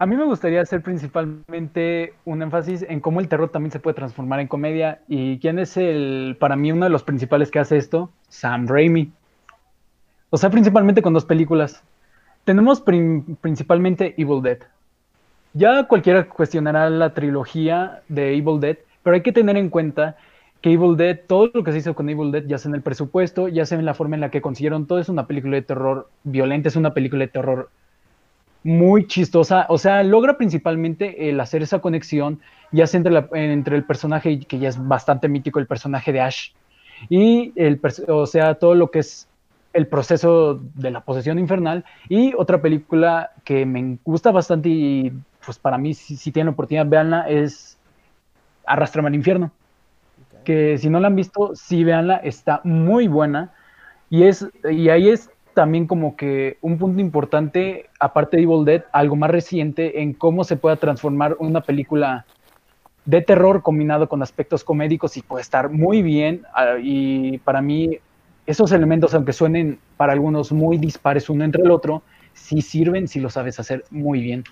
A mí me gustaría hacer principalmente un énfasis en cómo el terror también se puede transformar en comedia. ¿Y quién es el, para mí, uno de los principales que hace esto? Sam Raimi. O sea, principalmente con dos películas. Tenemos prim- principalmente Evil Dead. Ya cualquiera cuestionará la trilogía de Evil Dead, pero hay que tener en cuenta que Evil Dead, todo lo que se hizo con Evil Dead, ya sea en el presupuesto, ya sea en la forma en la que consiguieron todo, es una película de terror violenta, es una película de terror muy chistosa. O sea, logra principalmente el hacer esa conexión, ya sea entre, la- entre el personaje, que ya es bastante mítico, el personaje de Ash, y el, o sea, todo lo que es el proceso de la posesión infernal. Y otra película que me gusta bastante y pues para mí, si, si tienen la oportunidad, véanla, es Arrastrame al infierno. Ok. Que si no la han visto, sí véanla, está muy buena. Y, es, y ahí es también como que un punto importante, aparte de Evil Dead, algo más reciente en cómo se puede transformar una película de terror combinado con aspectos comédicos y puede estar muy bien. ah, Y para mí, esos elementos, aunque suenen para algunos muy dispares uno entre el otro, sí sirven si lo sabes hacer muy bien.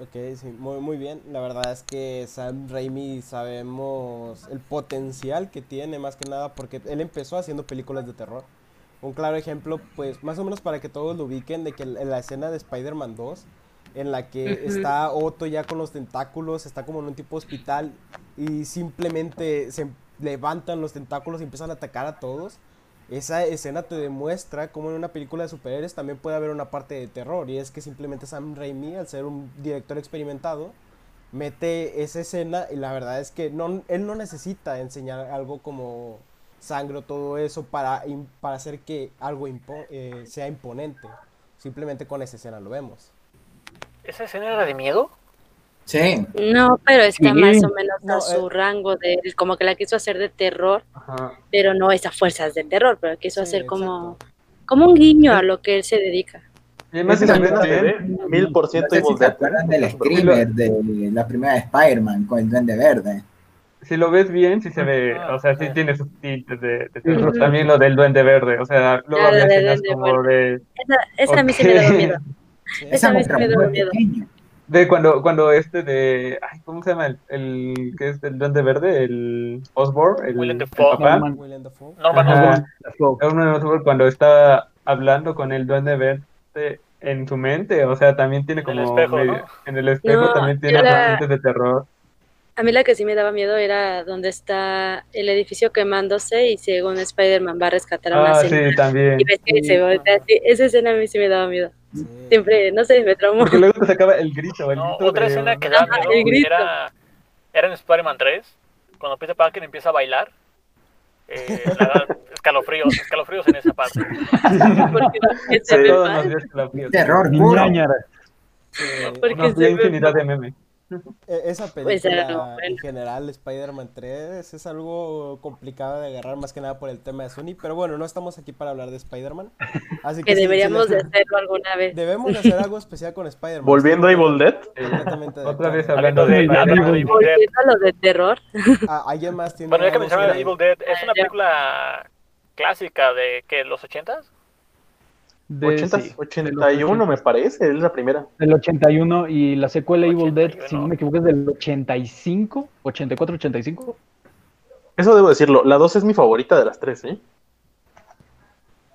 Ok, sí, muy, muy bien. La verdad es que Sam Raimi sabemos el potencial que tiene más que nada porque él empezó haciendo películas de terror. Un claro ejemplo, pues más o menos para que todos lo ubiquen, de que en la escena de Spider-Man 2, en la que está Otto ya con los tentáculos, está como en un tipo hospital y simplemente se levantan los tentáculos y empiezan a atacar a todos. Esa escena te demuestra cómo en una película de superhéroes también puede haber una parte de terror y es que simplemente Sam Raimi, al ser un director experimentado, mete esa escena y la verdad es que no, él no necesita enseñar algo como sangre o todo eso para, para hacer que algo eh, sea imponente. Simplemente con esa escena lo vemos. ¿Esa escena era de miedo? Sí, No, pero está Sí. más o menos No, a su eh. rango de él, como que la quiso hacer de terror, Ajá. pero no es a fuerzas de terror, pero quiso Sí, hacer como, exacto. como un guiño a lo que él se dedica. Y además, ve mil por ciento no sé si se Dead. acuerdan del screamer de la primera de Spider-Man con el Duende Verde. si lo ves bien, sí se ve, Ah, o sea, sí ah. tiene sus tintes de, de terror. También lo del duende verde, o sea, luego Ah, Duende como de, Esa, esa a mí sí me Ok. miedo. Sí, *laughs* Esa Esa vez mujer me muy miedo. De cuando, cuando este de, ay, ¿cómo se llama? El, el que es el duende verde, el Osborn, el, el papá. Norman. Norman. Osborn. Norman Osborn cuando está hablando con el duende verde en su mente, o sea, también tiene En el como espejo, medio- ¿no? en el espejo No, también tiene la- de terror. A mí la que sí me daba miedo era donde está el edificio quemándose y según Spider-Man va a rescatar a una Ah, señora. sí, también. Y ves que se voltea así. Esa escena a mí sí me daba miedo. Sí. Siempre, no sé, me traumó. Porque luego te sacaba el grito, el No, grito otra de- escena que daba Ajá, miedo el grito. era, era en Spider-Man 3, cuando Peter Parker empieza a bailar. Eh, la *laughs* verdad, escalofríos, escalofríos en esa parte. Porque se Sí, ve Todos mal, nos dio escalofríos. Terror puro. Porque Nos se infinidad de memes. E- Esa *laughs* Pues, película bueno. en general, Spider-Man 3, es algo complicado de agarrar más que nada por el tema de Sony, pero bueno, no estamos aquí para hablar de Spider-Man. Así Que sí, sí deberíamos de hacerlo alguna vez. Debemos de hacer algo especial con Spider-Man. Volviendo a Evil Dead. Otra vez hablando de de, de Evil Dead. Volviendo a lo de terror, Ah, ¿Alguien más tiene Bueno, ya que mencionaron Evil Dead, es una Ah, ya. película clásica de que los 80s. De, 80, sí, 81 me parece, es la primera. Del 81 y la secuela Evil Dead, 81. si no me equivoco, es del 85, 84, 85. Eso debo decirlo, la 2 es mi favorita de las tres, ¿eh?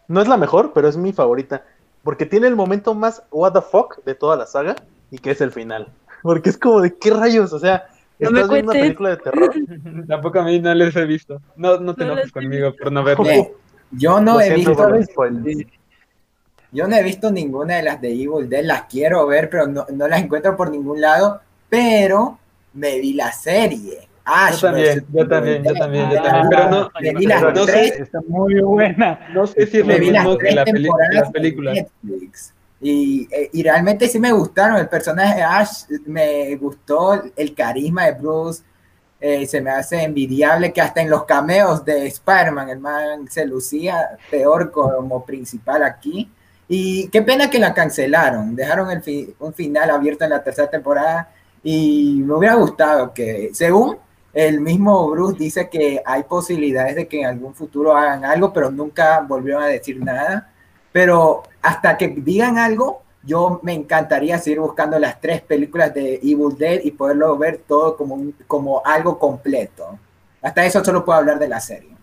No es la mejor, pero es mi favorita. Porque tiene el momento más what the fuck de toda la saga y que es el final. Porque es como de qué rayos, o sea, No estás viendo una película de terror. *laughs* Tampoco a mí no les he visto. No, no te No enojes conmigo por no verlo. Ve, Yo no Lo he siento visto. Yo no he visto ninguna de las de Evil Dead, las quiero ver, pero no, no las encuentro por ningún lado, pero me vi la serie. Ash Yo también, yo también, yo también, yo Ah, también. Pero no, me vi las no tres, sé, Está muy buena. no sé si es me lo mismo que la, en películas. Netflix. Y, eh, y realmente sí me gustaron. El personaje de Ash me gustó, el carisma de Bruce. eh, se me hace envidiable que hasta en los cameos de Spider-Man el man se lucía peor como principal aquí. Y qué pena que la cancelaron. Dejaron el un final abierto en la tercera temporada. Y me hubiera gustado que, según el mismo Bruce dice que hay posibilidades de que en algún futuro hagan algo, pero nunca volvieron a decir nada. Pero hasta que digan algo, yo me encantaría seguir buscando las tres películas de Evil Dead y poderlo ver todo como, como algo completo. Hasta eso solo puedo hablar de la serie.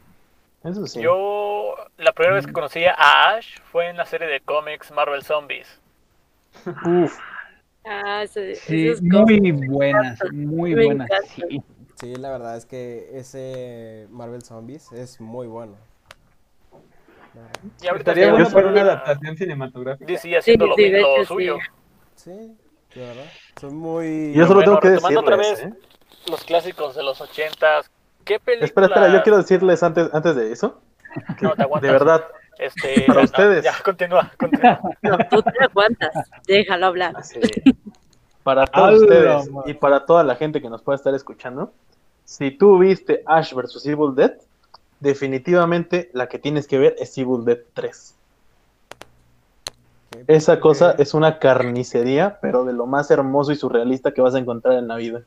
Eso sí. Yo, la primera vez que conocí a Ash fue en la serie de cómics Marvel Zombies. Uf, ah, Sí, esas muy buenas, muy Me buenas. sí. Sí, la verdad es que ese Marvel Zombies es muy bueno. Y ahorita Estaría bueno para una adaptación cinematográfica. DC haciendo lo, Sí, sí, de lo hecho, sí. suyo. Sí, de verdad. Son muy... yo solo bueno, tengo que retomando otra decirles, vez. ¿eh? Los clásicos de los 80s. ¿Qué película? Espera, espera, yo quiero decirles antes, antes de eso, No, te aguantas. de verdad, Este, Para no, ustedes. Ya, continúa, continúa. *laughs* No, tú te aguantas, déjalo hablar. así, para todos ustedes man. y para toda la gente que nos pueda estar escuchando, si tú viste Ash vs Evil Dead, definitivamente la que tienes que ver es Evil Dead 3. ¿Qué? Esa cosa es una carnicería, pero de lo más hermoso y surrealista que vas a encontrar en la vida.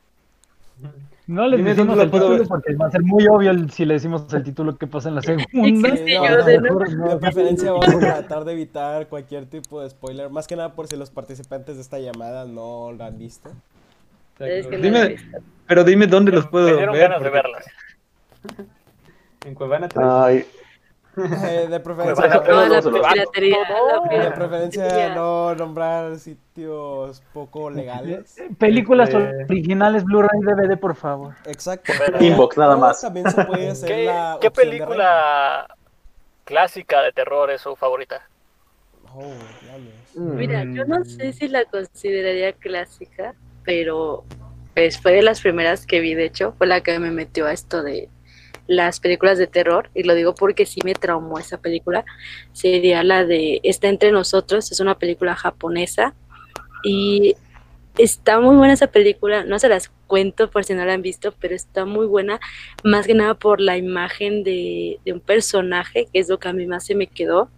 No les Dime decimos dónde el título ver. porque va a ser muy obvio el- si le decimos el título que pasa en la segunda. Sí, Sí, yo no, de no, no. de preferencia vamos a tratar de evitar cualquier tipo de spoiler, más que nada por si los participantes de esta llamada no lo han visto. Es que no Dime, visto. pero dime dónde los puedo Me dieron ver. ganas de porque verlas. En Cuevana tres. Ay, Eh, de preferencia, no- la la de preferencia no nombrar sitios poco legales. Películas Este- originales Blu-ray DVD, por favor. Exacto. Inbox, nada más. También se puede *laughs* hacer ¿Qué, la qué de película clásica de terror es su favorita? Oh, mm, Mira, yo no sé si la consideraría clásica, pero pues fue de las primeras que vi, de hecho, fue la que me metió a esto de las películas de terror, y lo digo porque sí me traumó esa película, sería la de Está entre nosotros, es una película japonesa, y está muy buena esa película, no se las cuento por si no la han visto, pero está muy buena, más que nada por la imagen de, de un personaje, que es lo que a mí más se me quedó,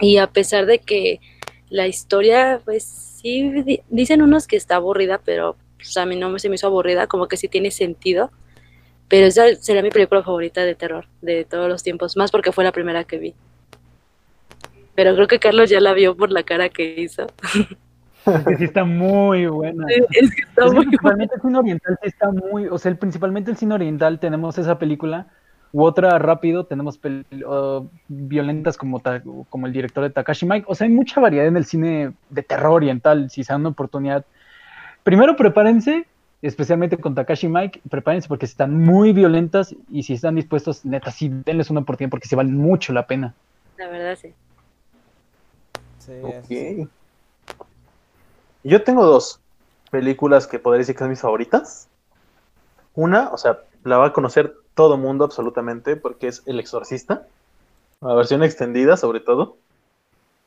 y a pesar de que la historia, pues sí, di- dicen unos que está aburrida, pero pues, a mí no se me hizo aburrida, como que sí tiene sentido. Pero esa será mi película favorita de terror de todos los tiempos, más porque fue la primera que vi. Pero creo que Carlos ya la vio por la cara que hizo. Que sí está muy buena. *laughs* Es que está Es que muy principalmente el cine oriental está muy, o sea, el, principalmente el cine oriental tenemos esa película u otra rápido, tenemos uh, violentas como, como el director de Takashi Mike, o sea, hay mucha variedad en el cine de terror oriental, si se dan una oportunidad. Primero prepárense, especialmente con Takashi Mike, prepárense porque están muy violentas y si están dispuestos, neta, sí, denles una oportunidad porque se valen mucho la pena. La verdad, sí. Sí, eso sí. ok. Yo tengo dos películas que podría decir que son mis favoritas. Una, o sea, la va a conocer todo mundo absolutamente porque es El Exorcista, la versión extendida sobre todo.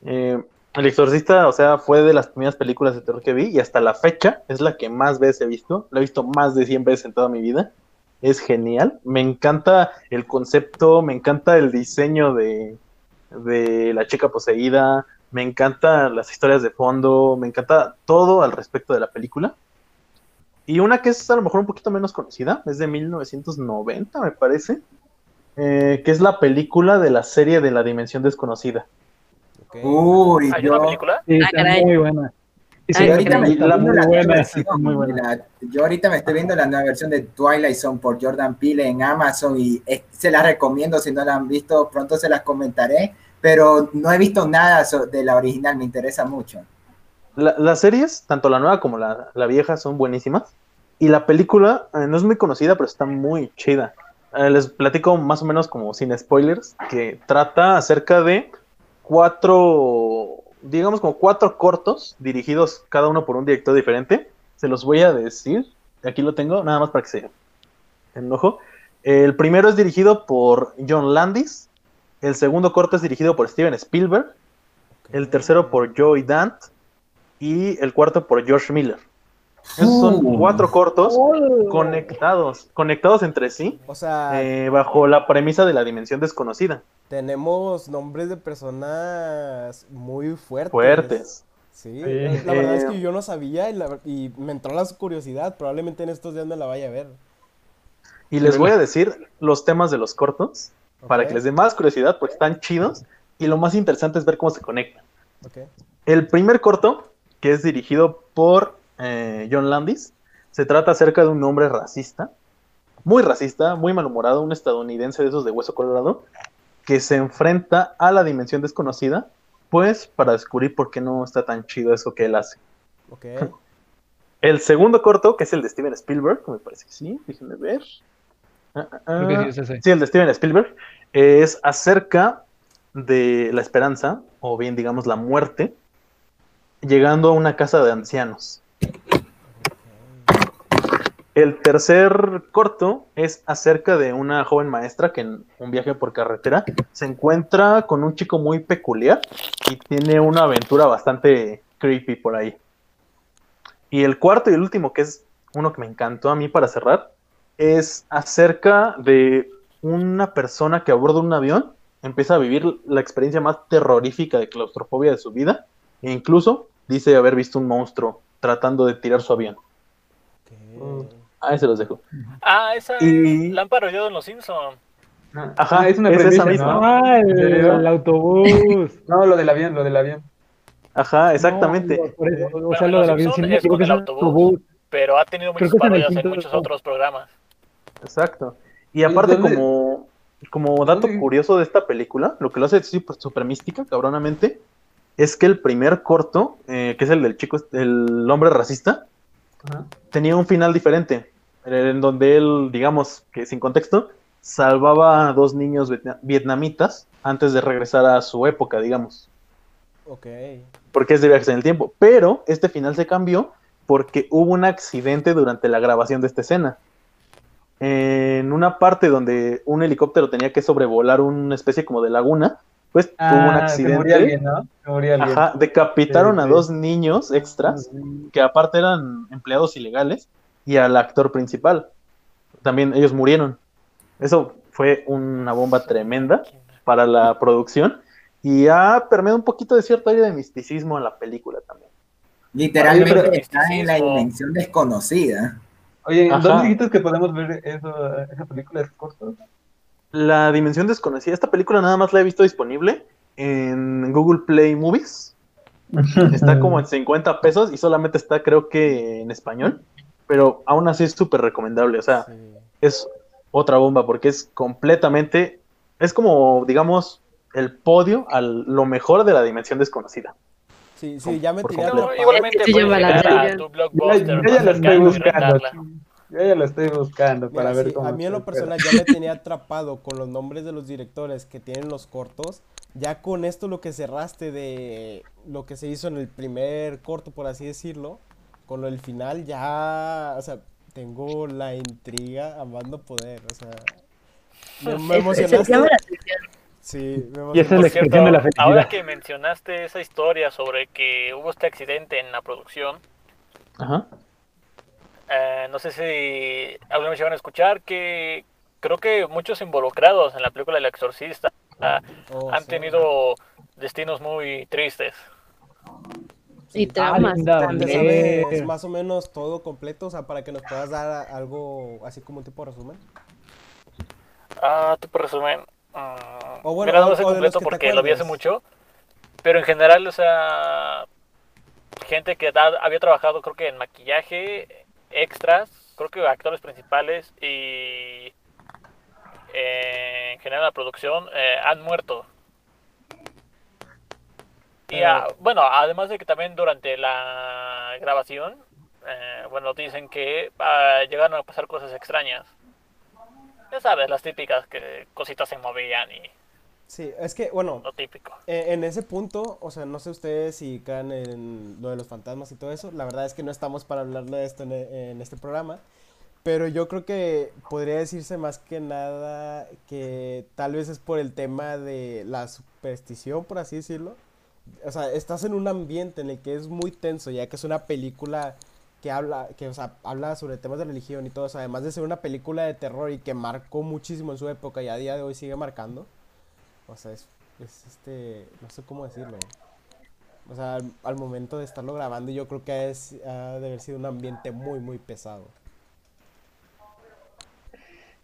Eh, el Exorcista, o sea, fue de las primeras películas de terror que vi y hasta la fecha es la que más veces he visto. La he visto más de 100 veces en toda mi vida. Es genial. Me encanta el concepto, me encanta el diseño de, de la chica poseída, me encantan las historias de fondo, me encanta todo al respecto de la película. Y una que es a lo mejor un poquito menos conocida, es de 1990, me parece, eh, que es la película de la serie de la Dimensión Desconocida. Ok. Uy, ¿Hay yo, una película? Sí, Ah, está muy buena. Sí, Ay, yo ahorita me la muy la nueva buena, versión sí, muy de buena. la- yo ahorita me estoy viendo la nueva versión de Twilight Zone por Jordan Peele en Amazon y es- se la recomiendo si no la han visto, pronto se las comentaré, pero no he visto nada so- de la original, me interesa mucho. La- las series, tanto la nueva como la, la vieja, son buenísimas. Y la película eh, no es muy conocida, pero está muy chida. Eh, les platico más o menos como sin spoilers, que trata acerca de cuatro, digamos como cuatro cortos, dirigidos cada uno por un director diferente. Se los voy a decir, aquí lo tengo, nada más para que se enojo. El primero es dirigido por John Landis, el segundo corto es dirigido por Steven Spielberg, el tercero por Joey Dant y el cuarto por George Miller. Esos son Uh. cuatro cortos conectados, conectados entre sí, O sea, eh, bajo la premisa de la dimensión desconocida. tenemos nombres de personas muy fuertes. Fuertes. Sí, Sí. la verdad es Eh, que yo no sabía y, la- y me entró la curiosidad. Probablemente en estos días me la vaya a ver. Y les voy a decir los temas de los cortos para que les dé más curiosidad porque están chidos y lo más interesante es ver cómo se conectan. El primer corto, que es dirigido por eh, John Landis, se trata acerca de un hombre racista, muy racista, muy malhumorado, un estadounidense de esos de hueso colorado, que se enfrenta a la dimensión desconocida, pues para descubrir por qué no está tan chido eso que él hace. *laughs* El segundo corto, que es el de Steven Spielberg, me parece que sí, déjenme ver. Ah, ah, Creo que sí ah. Sí, el de Steven Spielberg es acerca de la esperanza, o bien digamos la muerte, llegando a una casa de ancianos. El tercer corto es acerca de una joven maestra que en un viaje por carretera se encuentra con un chico muy peculiar y tiene una aventura bastante creepy por ahí. Y el cuarto y el último, que es uno que me encantó a mí para cerrar, es acerca de una persona que a bordo de un avión empieza a vivir la experiencia más terrorífica de claustrofobia de su vida e incluso dice haber visto un monstruo tratando de tirar su avión. ok. Ahí se los dejo. Ah, esa Y- la han parodiado en Los Simpsons. Ah, Ajá, es una es esa misma. ¿no? Ah, el, ¿En autobús. *laughs* No, lo del avión, lo del avión. Ajá, exactamente. No, por eso, o Bueno, sea, lo del avión sí, es creo con el autobús. autobús. Pero ha tenido muchas en parodias en quinto muchos otros programas. Exacto. Y aparte, ¿dónde- como, como dato dónde- curioso de esta película, lo que lo hace súper mística, cabronamente, es que el primer corto, eh, que es el del chico, el hombre racista, tenía un final diferente, en donde él, digamos que sin contexto, salvaba a dos niños vietna- vietnamitas antes de regresar a su época, digamos, Ok. porque es de viajes en el tiempo. Pero este final se cambió porque hubo un accidente durante la grabación de esta escena. En una parte donde un helicóptero tenía que sobrevolar una especie como de laguna, pues tuvo un Ah, se murió accidente. alguien, ¿no? Se murió alguien. Ajá, decapitaron Sí, a dos niños extras que aparte eran empleados ilegales y al actor principal. También ellos murieron. Eso fue una bomba tremenda para la producción y ha permeado un poquito de cierto aire de misticismo en la película también. Literalmente Oye, está en la dimensión desconocida. Oye. ¿dónde dijiste que podemos ver eso, esa película? ¿Es corto? La dimensión desconocida, esta película nada más la he visto disponible en Google Play Movies. *laughs* Está como en 50 pesos y solamente está creo que en español, pero aún así es súper recomendable. O sea, Sí. es otra bomba porque es completamente, es como, digamos, el podio a lo mejor de la dimensión desconocida. Sí, sí, ya me atrapado. igualmente Sí, llama la ya estoy buscando. Yo ya la estoy buscando Mira, para ver sí, cómo. a mí en lo personal ya me tenía atrapado con los nombres de los directores que tienen los cortos. Ya con esto lo que cerraste de lo que se hizo en el primer corto, por así decirlo, con lo del final, ya, o sea, tengo la intriga amando poder, o sea, me, me emocionaste. Sí, me Y esa es la expresión de la felicidad. ahora que mencionaste esa historia sobre que hubo este accidente en la producción, Ajá. Eh, no sé si alguna vez llegaron a escuchar que creo que muchos involucrados en la película El Exorcista ah, Oh, han sí. tenido destinos muy tristes. Y Sí. traumas linda, ¿Te también. También. sabes más o menos todo completo? O sea, para que nos puedas dar algo así como un tipo de resumen. Ah, tú por resumen. mm, O bueno, mira, no sé de completo porque lo vi hace mucho. Pero en general, o sea, gente que da- había trabajado, creo que en maquillaje, extras, creo que actores principales y eh, en general la producción eh, han muerto. Y ah, bueno, además de que también durante la grabación, eh, bueno, dicen que ah, llegaron a pasar cosas extrañas. Ya sabes, las típicas que cositas se movían y Sí, es que, bueno, lo típico. Eh, En ese punto, o sea, no sé ustedes si caen en lo de los fantasmas y todo eso. La verdad es que no estamos para hablar de esto en, e- en este programa. Pero yo creo que podría decirse más que nada que tal vez es por el tema de la superstición, por así decirlo. O sea, estás en un ambiente en el que es muy tenso, ya que es una película que habla, que, o sea, habla sobre temas de religión y todo eso. Además de ser una película de terror y que marcó muchísimo en su época y a día de hoy sigue marcando. O sea, es, es este, no sé cómo decirlo. O sea, al, al momento de estarlo grabando, yo creo que es, ha de haber sido un ambiente muy, muy pesado.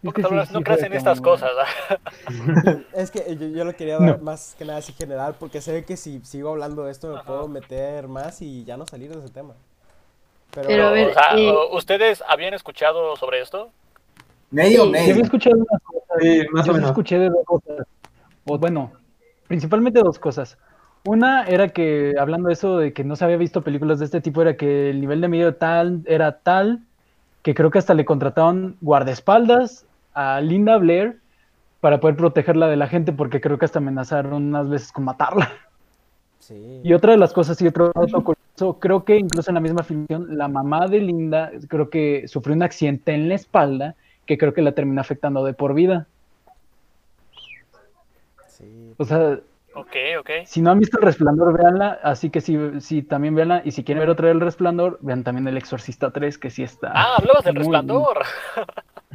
Es que sí, no crees en estas como- cosas. ¿ah? *laughs* Es que yo, yo lo quería dar más que nada así general, porque sé que si sigo hablando de esto me Ajá. puedo meter más y ya no salir de ese tema. Pero, Pero a ver, O sea, eh, ¿ustedes habían escuchado sobre esto? Medio, Sí. Yo había medio. escuchado unas cosas. Sí, más yo o menos. escuché de dos cosas. O bueno, principalmente dos cosas. Una era que, hablando de eso, de que no se había visto películas de este tipo, era que el nivel de miedo tal era tal que creo que hasta le contrataron guardaespaldas a Linda Blair para poder protegerla de la gente, porque creo que hasta amenazaron unas veces con matarla. sí. Y otra de las cosas, y otro dato curioso, creo que incluso en la misma filmación, la mamá de Linda, creo que sufrió un accidente en la espalda, que creo que la termina afectando de por vida. O sea, Ok, ok. si no han visto El Resplandor, véanla, así que sí, sí también véanla, y si quieren ver otra del Resplandor, vean también El Exorcista 3, que sí está... Ah, hablabas del muy- resplandor. *laughs*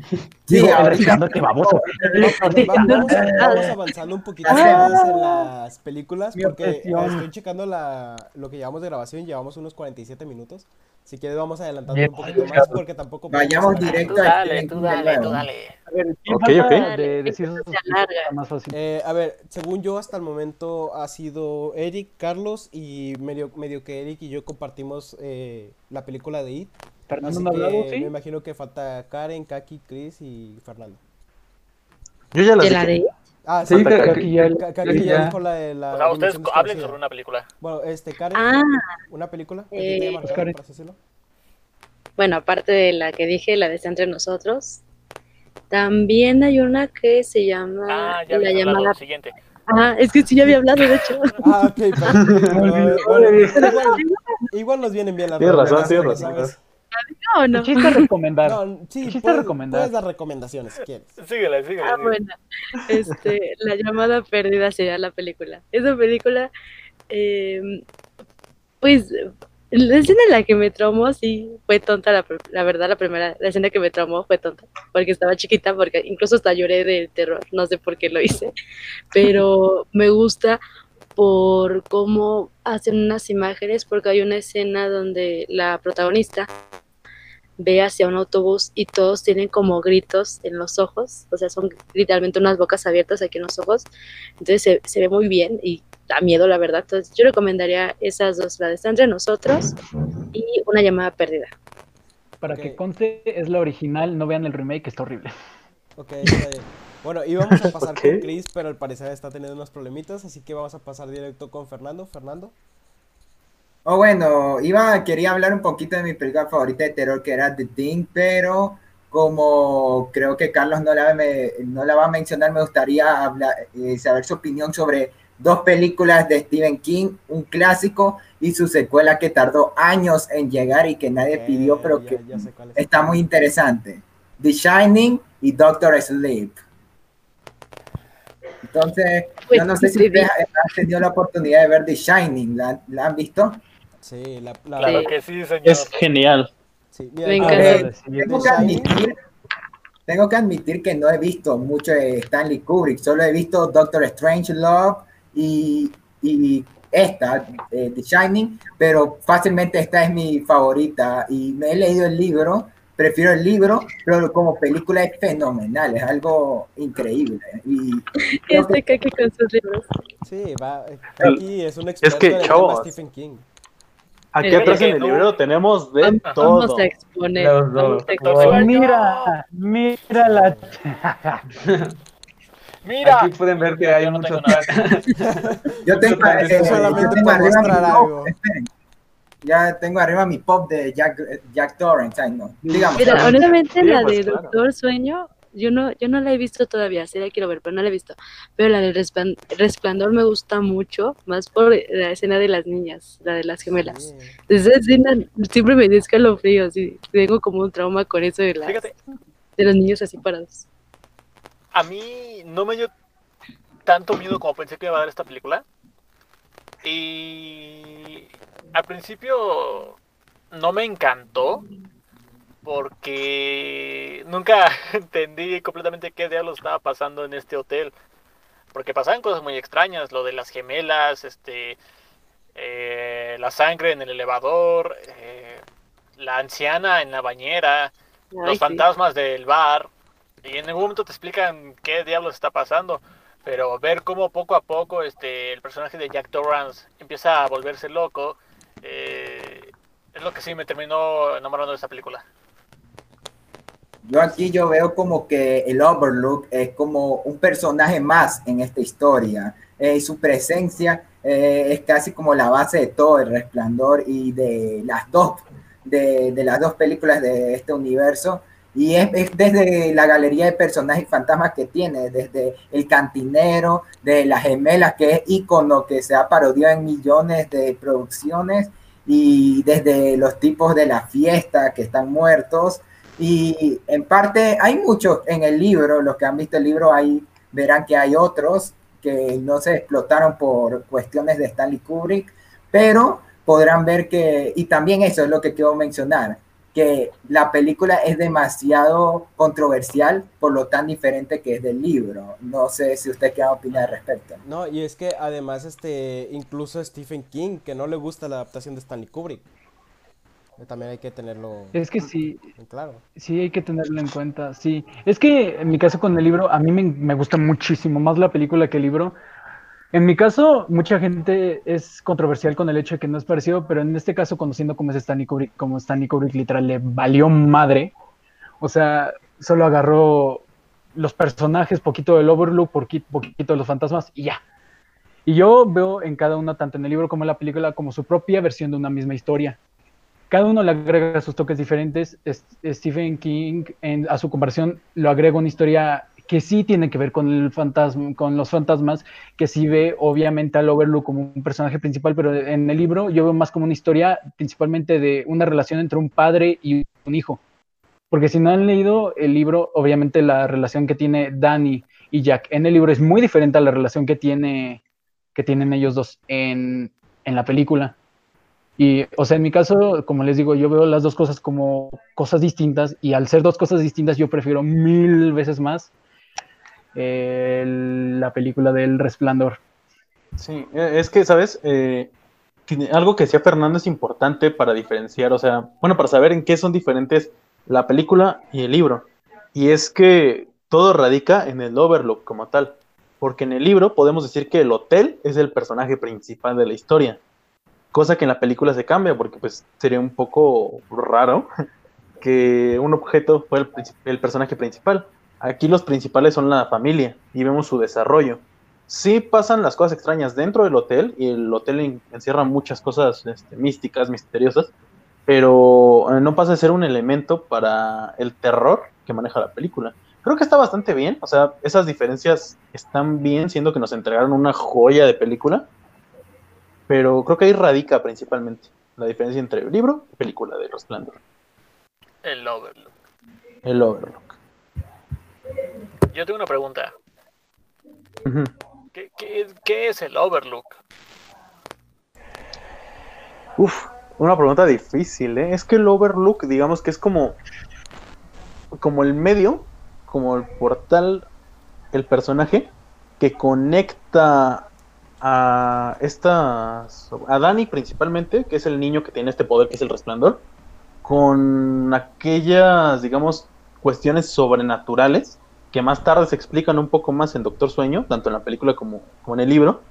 Sí, Digo, El Resplandor, qué baboso. *laughs* Vamos, vamos avanzando un poquito Ah. más en las películas porque estoy checando la, lo que llevamos de grabación, llevamos unos 47 minutos. Si quieres vamos adelantando Bien. un poquito más porque tampoco podemos Vayamos directo al dale, tú de dale, tú dale. A ver, ¿quién Ok, falta ok. de películas más fácil? Eh, a ver, según yo hasta el momento ha sido Eric, Carlos y medio, medio que Eric y yo compartimos eh, la película de It. Fernando Así no me imagino que falta Karen, Kaki, Chris y Fernando. Yo ya las ¿De la de Ah, Sí, sí, que- Kaki, que ya- Ka- Kaki que ya ya- dijo la de la O sea, ustedes hablen sobre una película. Bueno, este, Karen, Ah, una película Eh, te haya marcado, Karen. por decirlo. bueno, aparte de la que dije, la de Está entre nosotros, también hay una que se llama Ah, ya La habían hablado. llamada. Siguiente. Ah, es que sí, ya había hablado, de hecho. *laughs* Ah, ok, perdón. *laughs* Bueno, bueno, igual, igual nos vienen bien las Tienes razón, tienes razón. No, El no. chiste es recomendar. No, sí, Chiste puedes, recomendar. puedes dar recomendaciones si quieres. Síguele, síguele. Ah, bueno. Este, La llamada perdida sería la película. Esa película, eh, pues, la escena en la que me traumó, sí, fue tonta, la, la verdad, la primera, la escena que me traumó fue tonta, porque estaba chiquita, porque incluso hasta lloré del terror, no sé por qué lo hice, pero me gusta por cómo hacen unas imágenes, porque hay una escena donde la protagonista ve hacia un autobús y todos tienen como gritos en los ojos, o sea, son literalmente unas bocas abiertas aquí en los ojos, entonces se, se ve muy bien y da miedo, la verdad. Entonces yo recomendaría esas dos, la de Está entre nosotros y una llamada perdida. Para Ok. que conste, es la original, no vean el remake, está horrible. Ok, está bien. *laughs* Bueno, íbamos a pasar con Chris, pero al parecer está teniendo unos problemitas, así que vamos a pasar directo con Fernando. Fernando. Oh, bueno, iba, quería hablar un poquito de mi película favorita de terror, que era The Thing, pero como creo que Carlos no la, me- no la va a mencionar, me gustaría hablar, eh, saber su opinión sobre dos películas de Stephen King, un clásico y su secuela que tardó años en llegar y que nadie Eh, pidió, pero ya- que ya es. está muy interesante. The Shining y Doctor Sleep. Entonces, Pues, yo no sé si sí, ustedes han tenido la oportunidad de ver The Shining, ¿la, la han visto? Sí, la, la- Claro Sí. que sí, señor. Es genial. sí, mira, Me encanta. ver, Tengo que admitir, tengo que admitir que no he visto mucho de Stanley Kubrick, solo he visto Doctor Strange Love y, y esta, eh, The Shining, pero fácilmente esta es mi favorita y me he leído el libro, prefiero el libro, pero como película es fenomenal, es algo increíble. Y, *laughs* que- Este Kaki con sus libros. Sí, va. Aquí es un experto que, en el tema chavos, Stephen King. Aquí atrás en que el no- libro tenemos de Vamos todo. a exponer. Los vamos dos. a exponer. Mira, *laughs* mira la. *laughs* Mira. Aquí pueden ver que hay no muchos. Yo tengo, eh, yo solamente tengo arriba mi algo. esperen. Ya tengo arriba mi pop de Jack, Jack Torrance, no. Digamos, Mira, honestamente Sí, la pues, de claro. Doctor Sueño, yo no, yo no la he visto todavía, sí la quiero ver, pero no la he visto. Pero la de Resplan- Resplandor me gusta mucho, más por la escena de las niñas, la de las gemelas. Sí. Esa escena siempre me dio escalofríos y tengo como un trauma con eso de, las, Fíjate, de los niños así parados. a mí no me dio tanto miedo como pensé que iba a dar esta película. Y al principio no me encantó porque nunca *laughs* entendí completamente qué diablos estaba pasando en este hotel. Porque pasaban cosas muy extrañas, lo de las gemelas, este, eh, la sangre en el elevador, eh, la anciana en la bañera, Ay, los sí. fantasmas del bar y en ningún momento te explican qué diablos está pasando pero ver cómo poco a poco este el personaje de Jack Torrance empieza a volverse loco eh, es lo que sí me terminó enamorando de esta película yo aquí yo veo como que el Overlook es como un personaje más en esta historia. Eh, su presencia eh, es casi como la base de todo el resplandor y de las dos, de las dos películas de este universo. Y es, es desde la galería de personajes fantasmas que tiene, desde el cantinero, de las gemelas, que es ícono que se ha parodiado en millones de producciones, y desde los tipos de la fiesta que están muertos. Y en parte hay muchos en el libro, los que han visto el libro ahí verán que hay otros que no se explotaron por cuestiones de Stanley Kubrick, pero podrán ver que, y también eso es lo que quiero mencionar, que la película es demasiado controversial por lo tan diferente que es del libro. No sé si usted quiere opinar al respecto. No, y es que además, este, incluso Stephen King, que no le gusta la adaptación de Stanley Kubrick. Eh, También hay que tenerlo Es que sí, en claro. sí hay que tenerlo en cuenta, sí. Es que en mi caso con el libro, a mí me, me gusta muchísimo más la película que el libro. En mi caso, mucha gente es controversial con el hecho de que no es parecido, pero en este caso, conociendo cómo es Stanley Kubrick, como Stanley Kubrick literal le valió madre, o sea, solo agarró los personajes, poquito del Overlook, poqui- poquito de los fantasmas y ya. Y yo veo en cada una, tanto en el libro como en la película, como su propia versión de una misma historia. Cada uno le agrega sus toques diferentes. Es- Stephen King, en- a su conversión, lo agrega una historia que sí tiene que ver con el fantasma, con los fantasmas, que sí ve obviamente al Overlook como un personaje principal, pero en el libro yo veo más como una historia principalmente de una relación entre un padre y un hijo. Porque si no han leído el libro, obviamente la relación que tiene Danny y Jack en el libro es muy diferente a la relación que tiene que tienen ellos dos en, en la película. Y, o sea, en mi caso, como les digo, yo veo las dos cosas como cosas distintas y al ser dos cosas distintas yo prefiero mil veces más la película del Resplandor. Sí, eh, es que, ¿sabes? Eh, algo que decía Fernando es importante para diferenciar, o sea, bueno, para saber en qué son diferentes la película y el libro. Y es que todo radica en el Overlook como tal. Porque en el libro podemos decir que el hotel es el personaje principal de la historia. Cosa que en la película se cambia, porque pues sería un poco raro *laughs* que un objeto fuera el personaje principal. Aquí los principales son la familia y vemos su desarrollo sí pasan las cosas extrañas dentro del hotel y el hotel en- encierra muchas cosas este, místicas, misteriosas, pero eh, no pasa a ser un elemento para el terror que maneja la película. creo que está bastante bien. O sea, esas diferencias están bien, siendo que nos entregaron una joya de película. Pero creo que ahí radica principalmente la diferencia entre libro y película de Resplandor. El Overlook. El Overlook. Yo tengo una pregunta. ¿Qué, qué es- qué es el Overlook? Uf, una pregunta difícil, ¿eh? Es que el Overlook, digamos que es como, como el medio, como el portal, el personaje que conecta a esta, a Dani principalmente, que es el niño que tiene este poder, que es el resplandor, con aquellas, digamos, cuestiones sobrenaturales que más tarde se explican un poco más en Doctor Sueño, tanto en la película como, como en el libro.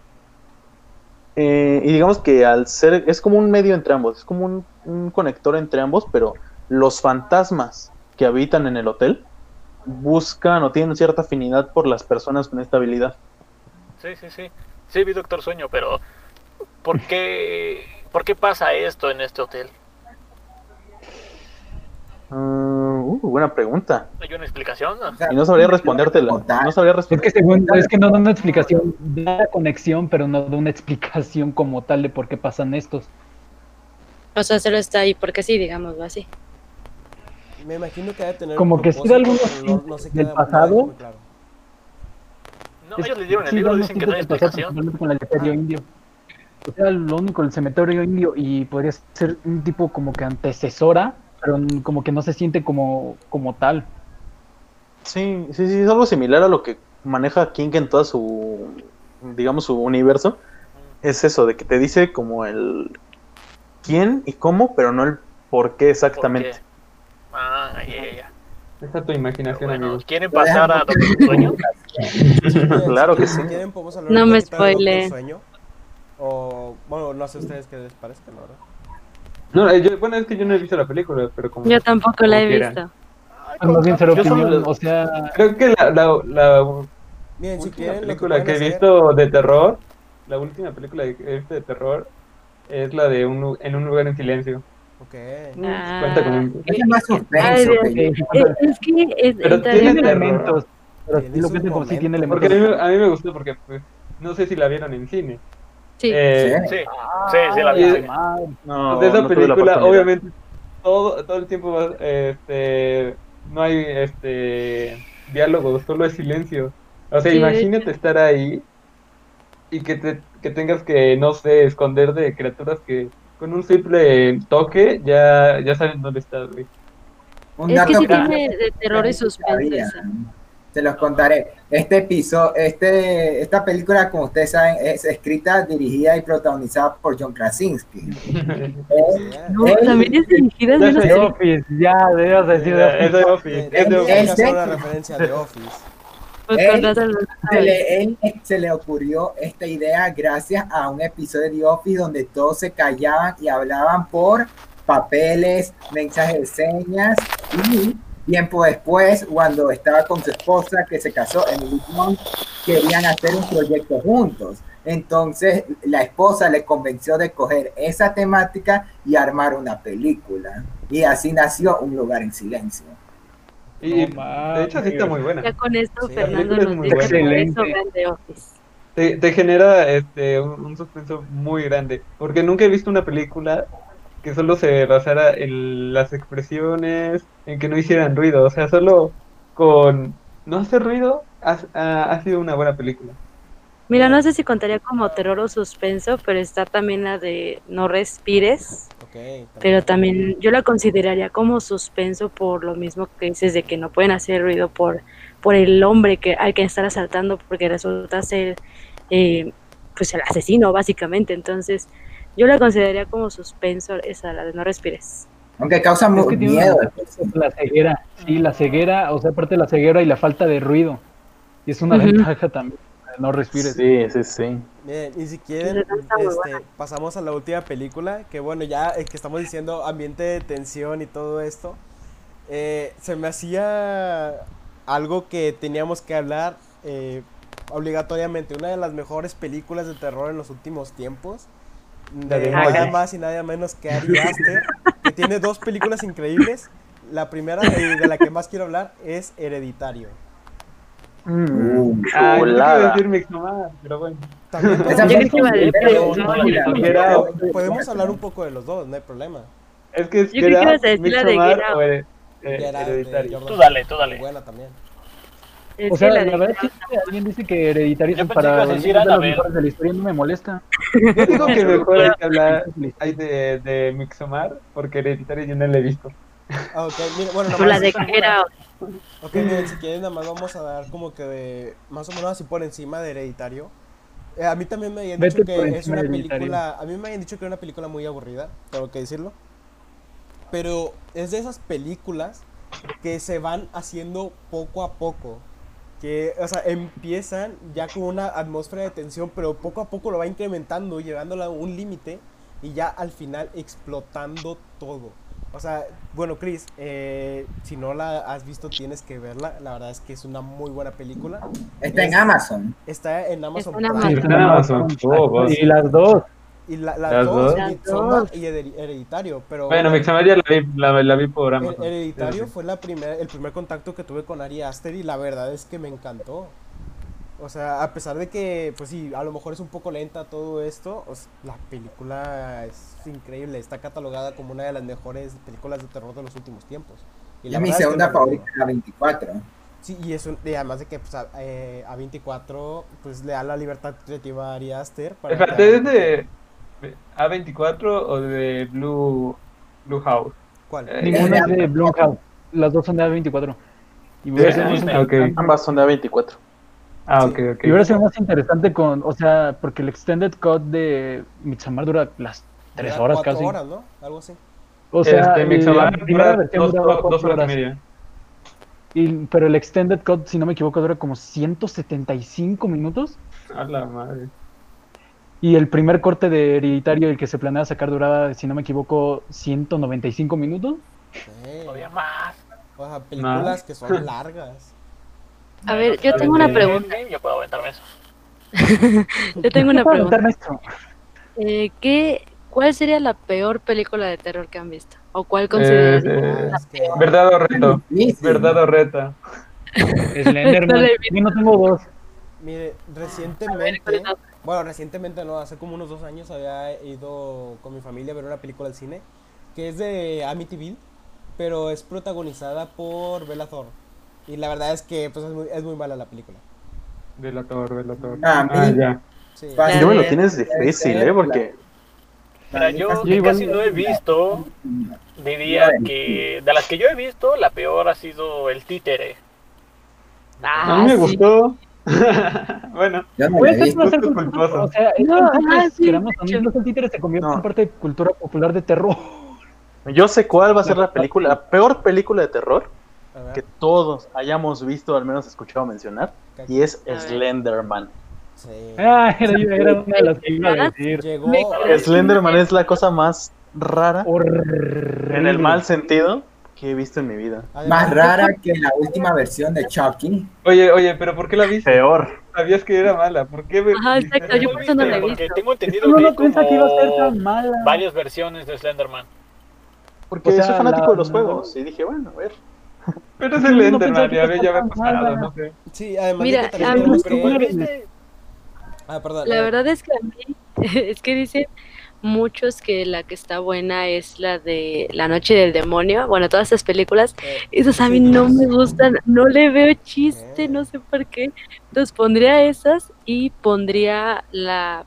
Eh, y digamos que al ser, es como un medio entre ambos, es como un, un conector entre ambos, pero los fantasmas que habitan en el hotel buscan o tienen cierta afinidad por las personas con esta habilidad. Sí, sí, sí. Sí, vi Doctor Sueño, pero ¿por qué, ¿por qué pasa esto en este hotel? Ah, uh, buena pregunta. ¿Hay una explicación? O sea, Y no sabría respondértela. No sabría Es responder. que según, es que no da una explicación, da la conexión, pero no da una explicación como tal de por qué pasan estos. O sea, solo está ahí porque sí, digámoslo así. Me imagino que debe tener. Como que sí da algunos no- no se del pasado. claro. No, Es- ellos le dieron el sí, libro, dicen que no hay explicación. con el cementerio indio. O sea, lo único, el cementerio indio, y podría ser un tipo como que antecesora, pero como que no se siente como, como tal. Sí, sí, sí, es algo similar a lo que maneja King en toda su, digamos, su universo. Es eso, de que te dice como el quién y cómo, pero no el por qué ¿Por exactamente. qué? Ah, ya, ya, ya. Esa es tu imaginación, Bueno, amigo. ¿quieren pasar a Doctor Sueño? *laughs* Claro que sí. quieren, podemos hablar No me. Sueño. O, bueno, no sé ustedes qué les parezca, la verdad. No, eh, yo- bueno, es que yo no he visto la película, pero como... Yo tampoco la he visto. Pues más bien ser Yo solo opinión, les- o sea, Creo que la, la, la Bien, si última quieren, lo que película pueden que he hacer- visto de terror, la última película de, que he visto de terror, es la de un, En un lugar en silencio. Ok. Ah, Cuenta como un- Es más suspenso. Que- Es que es, Pero tiene elementos, pero sí lo sus pienso como si tiene momentos. Porque a mí, elementos. me- a mí me gustó porque, pues, no sé si la vieron en cine. Sí. Eh, Sí, sí, sí, la vi. Sí. No, de esa no película, obviamente, todo, todo el tiempo este, no hay este, diálogo, solo es silencio. O sea, Sí, de imagínate estar ahí y que, te, que tengas que, no sé, esconder de criaturas que con un simple toque ya, ya saben dónde estás, güey. Un Es que sí que- tiene de terror y suspenso. Se los contaré. Este episodio, este, esta película, como ustedes saben, es escrita, dirigida y protagonizada por John Krasinski. *laughs* Eh, No, él- también es dirigida de. The. Office, ya, debías decir The Es de Office, Eh, es de Office. hacer Este- una referencia de Office. Pues Él- se le, él- se le ocurrió esta idea gracias a un episodio de The Office donde todos se callaban y hablaban por papeles, mensajes de señas y tiempo después, cuando estaba con su esposa que se casó en Blunt, querían hacer un proyecto juntos. Entonces la esposa le convenció de coger esa temática y armar una película. Y así nació Un lugar en silencio. Y No de hecho sí está muy buena. Ya con esto, Sí, Fernando nos dice Excelente. Office. Te, te genera este, un, un suspenso muy grande. Porque nunca he visto una película que solo se basara en las expresiones, en que no hicieran ruido. O sea, solo con no hacer ruido ha, ha- ha sido una buena película. Mira, no sé si contaría como terror o suspenso, pero está también la de No respires, también. pero también yo la consideraría como suspenso por lo mismo que dices de que no pueden hacer ruido por, por el hombre que al que están asaltando porque resulta ser eh, pues el asesino básicamente. Entonces yo la consideraría como suspenso esa, la de No respires. Aunque causa Es que tiene miedo. una- la ceguera, sí, la ceguera, o sea, aparte de la ceguera y la falta de ruido. Y es una Ujú. ventaja también, no respires. Sí, sí, sí. Bien, y si quieren, este, pasamos a la última película, que bueno, ya eh, que estamos diciendo ambiente de tensión y todo esto, eh, se me hacía algo que teníamos que hablar eh, obligatoriamente, una de las mejores películas de terror en los últimos tiempos, de de nada más y nada menos que Ari Aster, que tiene dos películas increíbles. La primera y de la que más quiero hablar es Hereditario. Mm. Ah, Chulada. decir pero bueno. También podemos, hablar un poco de los dos, no hay problema. Es que es Yo creo que ibas a decir la de Get Out. eh, de Hereditario. Tú dale, tú dale. Buena también. O sea, la la, verdad es que alguien dice que Hereditario es para que decir de los mejores de la historia, no me molesta. Yo digo que *laughs* mejor hay que hablar hay de, de Midsommar porque Hereditario yo no lo he visto. Ah, ok, mira, bueno, o la nomás, de Out. ok, miren, si quieren nada más vamos a dar como que de, más o menos así por encima de Hereditario. Eh, a mí también me habían Vete dicho que es una película, a mí me habían dicho que era una película muy aburrida, tengo que decirlo. Pero es de esas películas que se van haciendo poco a poco. Que, o sea, empiezan ya con una atmósfera de tensión, pero poco a poco lo va incrementando, llevándola a un límite y ya al final explotando todo. O sea, bueno, Chris, eh, si no la has visto, tienes que verla. La verdad es que es una muy buena película. Está en Amazon. Está en Amazon Está en Prime. Amazon. Amazon. Oh, y las dos. Y la, Las dos, y Hered- Hereditario. Pero Bueno, Midsommar ya la vi, la, la vi por Her- Amazon. Hereditario Sí, fue la primer, el primer contacto que tuve con Ari Aster y la verdad es que me encantó. O sea, a pesar de que, pues sí, a lo mejor es un poco lenta todo esto, o sea, la película es increíble. Está catalogada como una de las mejores películas de terror de los últimos tiempos. Y Es la mi es que segunda favorita, gustó. la 24. Sí, y, eso, y además de que pues, a, eh, a 24 pues, le da la libertad creativa a Ari Aster. Para Espérate, que- ¿es de A24 o de Blue, Blue House? ¿Cuál? Eh, Ninguna es de Blumhouse. Las dos son de A24. Y Sí, hubiera sido sí, más sí, interesante- ok. Ambas son de A24. Ah, Sí. ok, ok. Y hubiera sido más interesante con, o sea, porque el extended cut de Midsommar dura las tres horas cuatro casi. horas, ¿no? Algo así. O sea, este, la Midsommar primera dura versión dos, duraba dos cuatro horas y horas. media. Y- pero el extended cut, si no me equivoco, dura como 175 minutos. A la madre. Y el primer corte de Hereditario, el que se planea sacar, duraba, si no me equivoco, 195 minutos. Sí. Todavía más. O sea, películas que son largas. A ver, yo tengo una pregunta. Yo puedo aventarme eso. *laughs* Yo tengo una pregunta. Eh, ¿qué, ¿Cuál sería la peor película de terror que han visto? ¿O cuál consideran? Eh, Ah, es que- Verdad o reto. Verdad o reta. *laughs* Slenderman. La. Yo no tengo dos. Mire, A recientemente, ver, ¿cuál es la- bueno, recientemente no, hace como unos dos años había ido con mi familia a ver una película al cine que es de Amityville, pero es protagonizada por Bella Thorne. Y la verdad es que pues, es, muy, es muy mala la película. Delator, delator. Ah, Ah, mí- ya. Sí. Yo me lo tienes difícil, ¿eh? Porque Mira, yo, Casi- que casi no he visto, diría que de las que yo he visto, la peor ha sido el títere. A Ah, mí me sí. gustó. *laughs* bueno, no Puede he ser no culposo. o sea, No, ah, sí, queramos no, hecho. incluso el títere se convierte No. en parte de cultura popular de terror. *laughs* yo sé cuál va a ser la película, la peor película de terror que todos hayamos visto, al menos escuchado mencionar, y es. Slenderman. sí. Ah, era, una de las que iba a decir. Llegó, Slenderman es la cosa más rara, Horrible. en el mal sentido, que he visto en mi vida. Más rara que la última versión de Chucky. oye, oye, pero ¿por qué la viste? Peor. Sabías que era mala. ¿Por qué? me- Ajá, exacto, yo por eso no la he Porque visto. tengo entendido Uno que no piensa que iba a ser como tan mala. varias versiones de Slenderman. Porque O sea, soy fanático la- de los juegos. Y dije, bueno, a ver. Pero es No, el no que ya, había tan pasado, no sé. Sí, además Mira, a también mí- Pero ¿cuál viste? Ah, perdón. La verdad es que a mí, *laughs* es que dicen muchos que la que está buena es la de La Noche del Demonio. Bueno, todas esas películas, esas a mí no me gustan, no le veo chiste, Eh. no sé por qué. Entonces pondría esas y pondría la,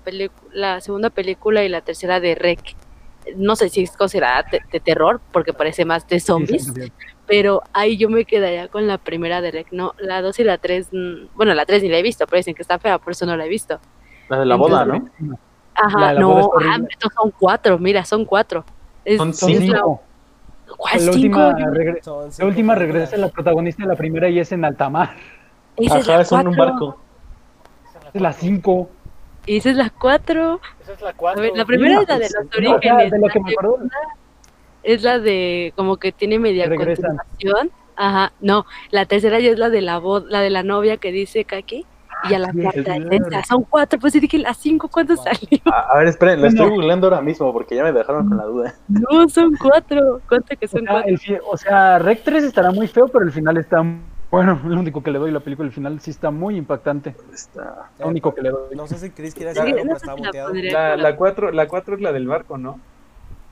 la segunda película y la tercera de Rec. No sé si es considerada de terror, porque parece más de zombies. pero ahí yo me quedaría con la primera de Rec, no, la 2 y la 3, bueno, la 3 ni la he visto, pero dicen que está fea, por eso no la he visto. La de la boda, ¿no? Ajá, La la no, ah, estos son cuatro, mira, son cuatro. Es, Son Son es la- cinco. ¿Cuál La cinco? última, Yo- regre- son la cinco última regresa la protagonista de la primera y es en alta mar. Esa es Ajá, la es en un cuatro, barco. Es la 5. Esa es la cuatro. Esa es la A 4. ver, la primera es la de los orígenes. de lo la que me acuerdo. es la de como que tiene media Regresan. continuación. Ajá, no, la tercera ya es la de la voz, la de la novia que dice Kaki. Y a la sí, cuarta esta. Son cuatro, pues sí dije las cinco, ¿cuándo Cuatro. salió? A, a ver, esperen, la Bueno. estoy googleando ahora mismo porque ya me dejaron con la duda. No, son cuatro. Cuenta que O son sea, cuatro. el o sea, Rec 3 estará muy feo, pero el final está Bueno, *laughs* lo único que le doy la película al final sí está muy impactante. Está- Lo único que le doy. No sé si Chris quiere Sí, decir algo, no pero sé está si la La, cuatro, la cuatro es la del barco, ¿no?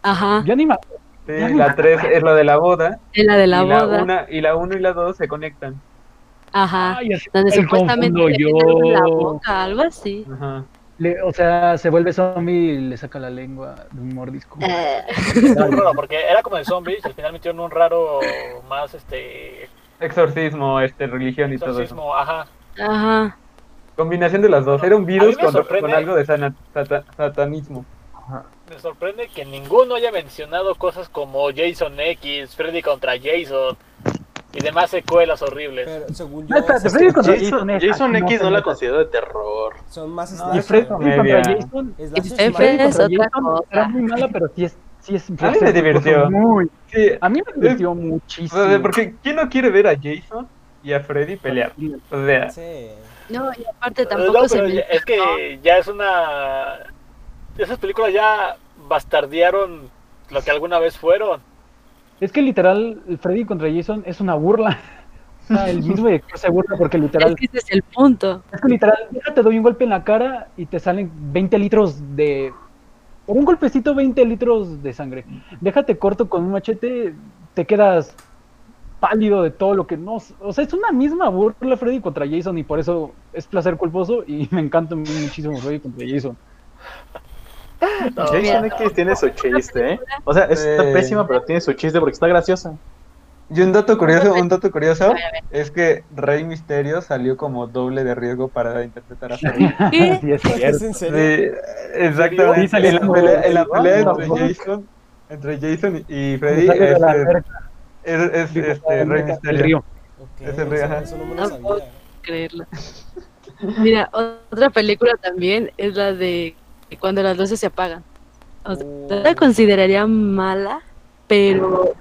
Ajá, Ya ni me Sí, Ya. la tres es la de la boda. es la de la y, la boda. una, y la uno y la dos se conectan. Ajá, Ay, donde me supuestamente le yo. la boca, algo así. Ajá. Le- o sea, se vuelve zombie y le saca la lengua de un mordisco. Eh, raro, porque era como de zombies y al final metieron un raro más este Exorcismo, este, religión y todo eso. exorcismo, ajá. Ajá, Combinación de las dos. Era un virus con, sorprende. con algo de sana- sata- satanismo. Me sorprende que ninguno haya mencionado cosas como Jason X, Freddy contra Jason y demás secuelas horribles. Pero según yo, No, espérate, Freddy contra Jason, Jason es- Jason no X se no la considero de terror. son más Y slasher. Freddy contra. Jason, es contra otra cosa. era muy mala, pero sí es, sí es. A mí me divirtió. Muy, Sí, a mí me divirtió o muchísimo. sea, porque ¿quién no quiere ver a Jason y a Freddy pelear? O sea, Sí. no, y aparte No, tampoco se pero me... ya- es que ya es una... Esas películas ya bastardearon lo que alguna vez fueron. Es que literal, Freddy contra Jason es una burla. *laughs* O sea, el mismo director se burla porque literal. Es que ese es el punto. Es que literal, te doy un golpe en la cara y te salen 20 litros de. Por un golpecito, 20 litros de sangre. Déjate corto con un machete, te quedas pálido de todo lo que no. O sea, es una misma burla Freddy contra Jason y por eso es placer culposo y *laughs* me encanta muchísimo Freddy contra Jason. *laughs* No, Jason X tiene su chiste, ¿eh? O sea, está Sí. pésima, pero tiene su chiste porque está graciosa. y un dato curioso, un dato curioso es que Rey Misterio salió como doble de riesgo para interpretar a Freddy. ¿Qué? *laughs* Sí, es ¿Es cierto. en Sí, serio? exactamente. Sí, salió en, la pelea, en la pelea What the entre? Jason, entre Jason y Freddy de es, este, Rey Misterio. río. Ok, Es el ajá. eso no puedo creerlo. Mira, otra película también es la de cuando las luces se apagan. O sea, Oh. la consideraría mala, pero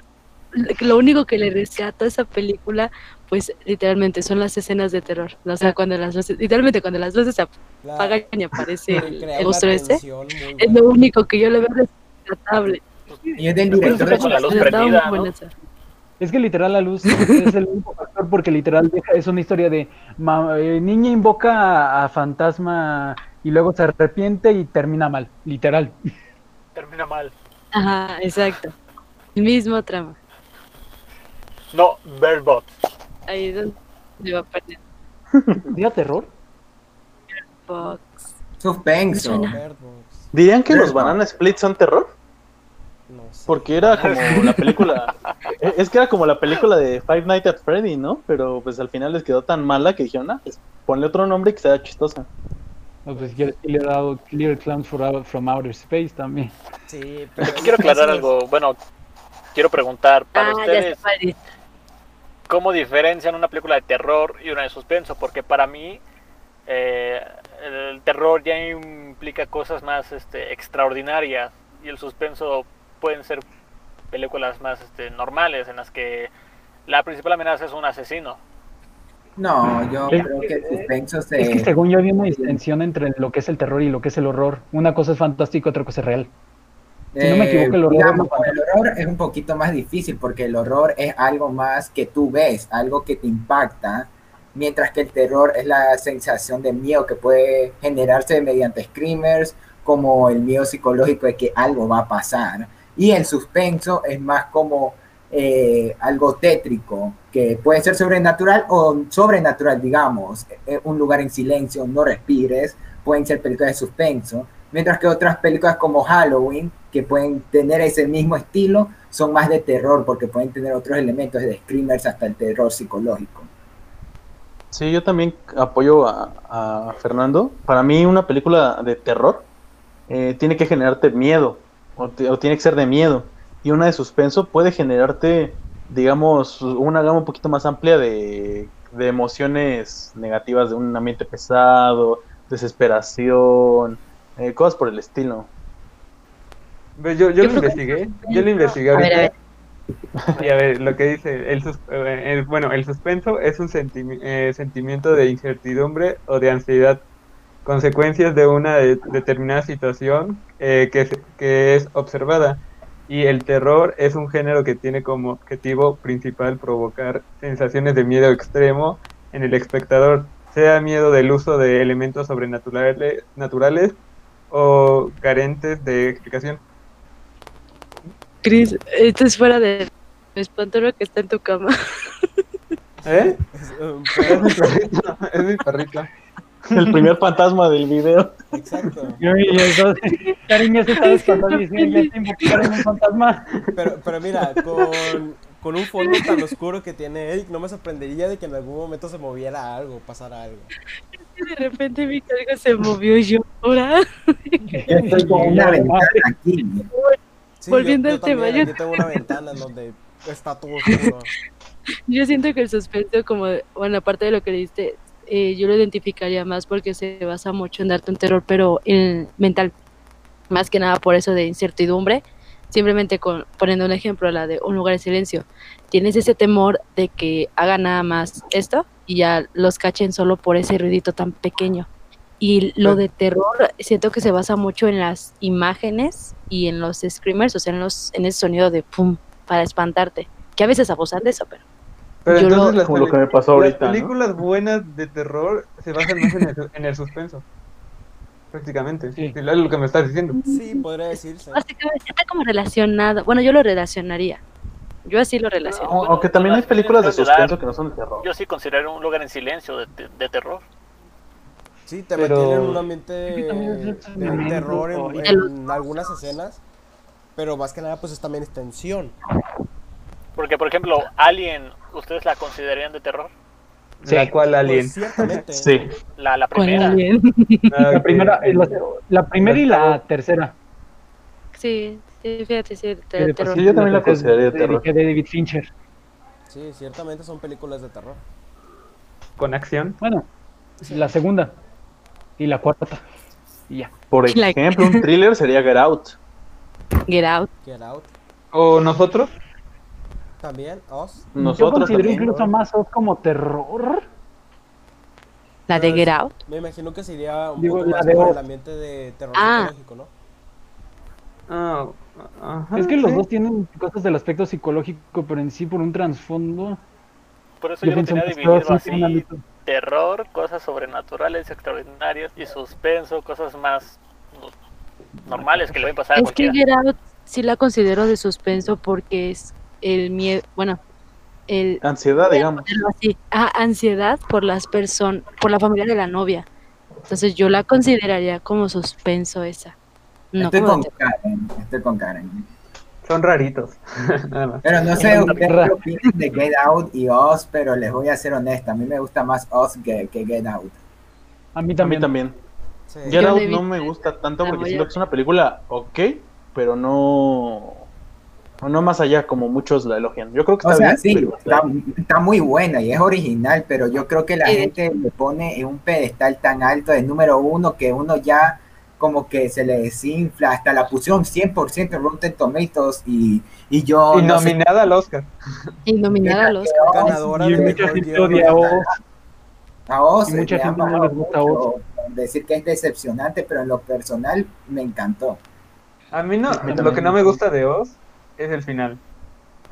lo único que le rescato a esa película, pues literalmente son las escenas de terror. O sea, cuando las luces, literalmente cuando las luces se La- apagan y aparece *laughs* el, el monstruo ese, es lo único que yo le veo rescatable. Y es del director de con la luz ¿no? Es que literal la luz es el único factor porque literal deja- es una historia de ma- eh, niña invoca a, a fantasma y luego se arrepiente y termina mal, literal. Termina mal. Ajá, exacto. El mismo trama. No, Bird Box. Ahí es donde se va a perder *laughs* ¿Diga terror? Fox. Suspenso. Box. ¿Dirían que los Bird Box. Banana Split son terror? No sé. Porque era como *laughs* la película. e, es que era como la película de Five Nights at Freddy, ¿no? Pero pues al final les quedó tan mala que dijeron, ah, pues ponle otro nombre y que sea chistosa. No, pues si quieres, he dado Clear Clowns for Out- from Outer Space también. Sí, pero Aquí quiero aclarar algo. Bueno, quiero preguntar para Ah, ustedes cómo diferencian una película de terror y una de suspenso, porque para mí eh, el terror ya implica cosas más este, extraordinarias y el suspenso pueden ser películas más este, normales en las que la principal amenaza es un asesino. No, yo Es creo que- el suspenso Es que se... según yo había una distinción entre lo que es el terror y lo que es el horror. Una cosa es fantástico, otra cosa es real. si no me equivoco, el horror Eh, digamos, el horror es un poquito más difícil porque el horror es algo más que tú ves, algo que te impacta, mientras que el terror es la sensación de miedo que puede generarse mediante screamers, como el miedo psicológico de que algo va a pasar. Y el suspenso es más como eh, algo tétrico, que puede ser sobrenatural o sobrenatural, digamos, eh, un lugar en silencio, no respires, pueden ser películas de suspenso, mientras que otras películas como Halloween, que pueden tener ese mismo estilo, son más de terror, porque pueden tener otros elementos de screamers hasta el terror psicológico. Sí, yo también apoyo a, a Fernando. Para mí una película de terror eh, tiene que generarte miedo, o, o tiene que ser de miedo. Y una de suspenso puede generarte, digamos, una gama un poquito más amplia de, de emociones negativas, de un ambiente pesado, desesperación, eh, cosas por el estilo. Yo, yo Yo lo investigué, yo lo investigué A ver, ahorita. a ver. Y a ver, lo que dice, el, eh, el- bueno, el suspenso es un sentimi- eh, sentimiento de incertidumbre o de ansiedad, consecuencias de una de- determinada situación eh, que, se- que es observada Y el terror es un género que tiene como objetivo principal provocar sensaciones de miedo extremo en el espectador, sea miedo del uso de elementos sobrenaturales naturales o carentes de explicación. Chris, esto es fuera de... Me espantó lo que está en tu cama. ¿Eh? Es, Es mi perrito, es mi perrito. El primer fantasma del video. exacto. Y y eso, *laughs* Karin ya se está ya te invocaron un fantasma. Pero, pero mira, con, con un fondo tan oscuro que tiene Eric, no me sorprendería de que en algún momento se moviera algo, pasara algo. De repente que algo se movió y yo, ahora. Yo estoy con una *laughs* ventana aquí. Sí, Volviendo yo, al yo tema, también, yo- aquí tengo una ventana en donde está todo oscuro. *laughs* Yo siento que el suspenso, como, bueno, aparte de lo que diste, eh, yo lo identificaría más porque se basa mucho en darte un terror, pero en mental. Más que nada por eso de incertidumbre. Simplemente con, poniendo un ejemplo, la de un lugar de silencio. Tienes ese temor de que haga nada más esto y ya los cachen solo por ese ruidito tan pequeño. Y lo de terror, siento que se basa mucho en las imágenes y en los screamers, o sea, en, los, en ese sonido de pum, para espantarte. Que a veces abusan de eso, pero Pero Yo entonces lo- las, Como lo peli- que me pasó ahorita, las ¿no? películas buenas de terror se basan más en el, en el suspenso. Prácticamente. Sí. Es lo que me estás diciendo. Sí, podría decirse. básicamente está como relacionado. Bueno, yo lo relacionaría. Yo así lo relaciono. Aunque también hay películas de suspenso que no son de terror. Yo sí considero un lugar en silencio de, de- de terror. Sí, te Pero- en un ambiente de terror en algunas escenas, pero más que nada pues es también es tensión. Porque, por ejemplo, Alien, ¿ustedes la considerarían de terror? La cual Alien. Pues. Sí. La, la primera. alguien. Ah, La primera, la, la primera y la tercera. Sí, sí, fíjate, sí, de de terror. Sí, yo también la consideraría de terror. de David Fincher. Sí, ciertamente son películas de terror. Con acción. Bueno, la segunda y la cuarta. Y ya. Por ejemplo, un thriller sería Get Out. Get Out. Get Out. ¿O nosotros? También. Yo Nosotros considero también. incluso más Us como terror. La de Get Out. Me imagino que sería un Digo, poco la más de por el ambiente de terror Ah. psicológico, ¿no? Ah, ajá, es que los sí. dos tienen cosas del aspecto psicológico, pero en sí por un trasfondo. Por eso Yo yo, lo pienso tenía que dividido son un así. ámbito. Terror, cosas sobrenaturales, extraordinarias y suspenso, cosas más no- normales que le pueden pasar a Es que cualquiera. Get Out sí la considero de suspenso porque es el miedo, bueno, el Ansiedad, digamos. así, ah, ansiedad por las personas, por la familia de la novia. Entonces yo la consideraría como suspenso esa. No Estoy con de- Karen, estoy con Karen. Son raritos. *laughs* Nada más. Pero no sé ustedes qué opinan de Get Out y Us, pero les voy a ser honesta, a mí me gusta más Us que, que Get Out. A mí A mí también. también. Sí. Get Out no me gusta tanto porque siento que es una película ok, pero no. No más allá como muchos la elogian. Yo creo que O está sea, bien. sí, está, está muy buena y es original, pero yo creo que la Sí. gente le pone en un pedestal tan alto de número uno que uno ya como que se le desinfla, hasta la pusieron 100% en Rotten Tomatoes y, y yo Y no sé, nominada al Oscar. Y nominada a los Ganadora Y de mucha gente odia a. Us. a Oz y mucha gente no les gusta mucho, decir que es decepcionante, pero en lo personal me encantó. A mí no, lo que no me gusta de Oz es el final.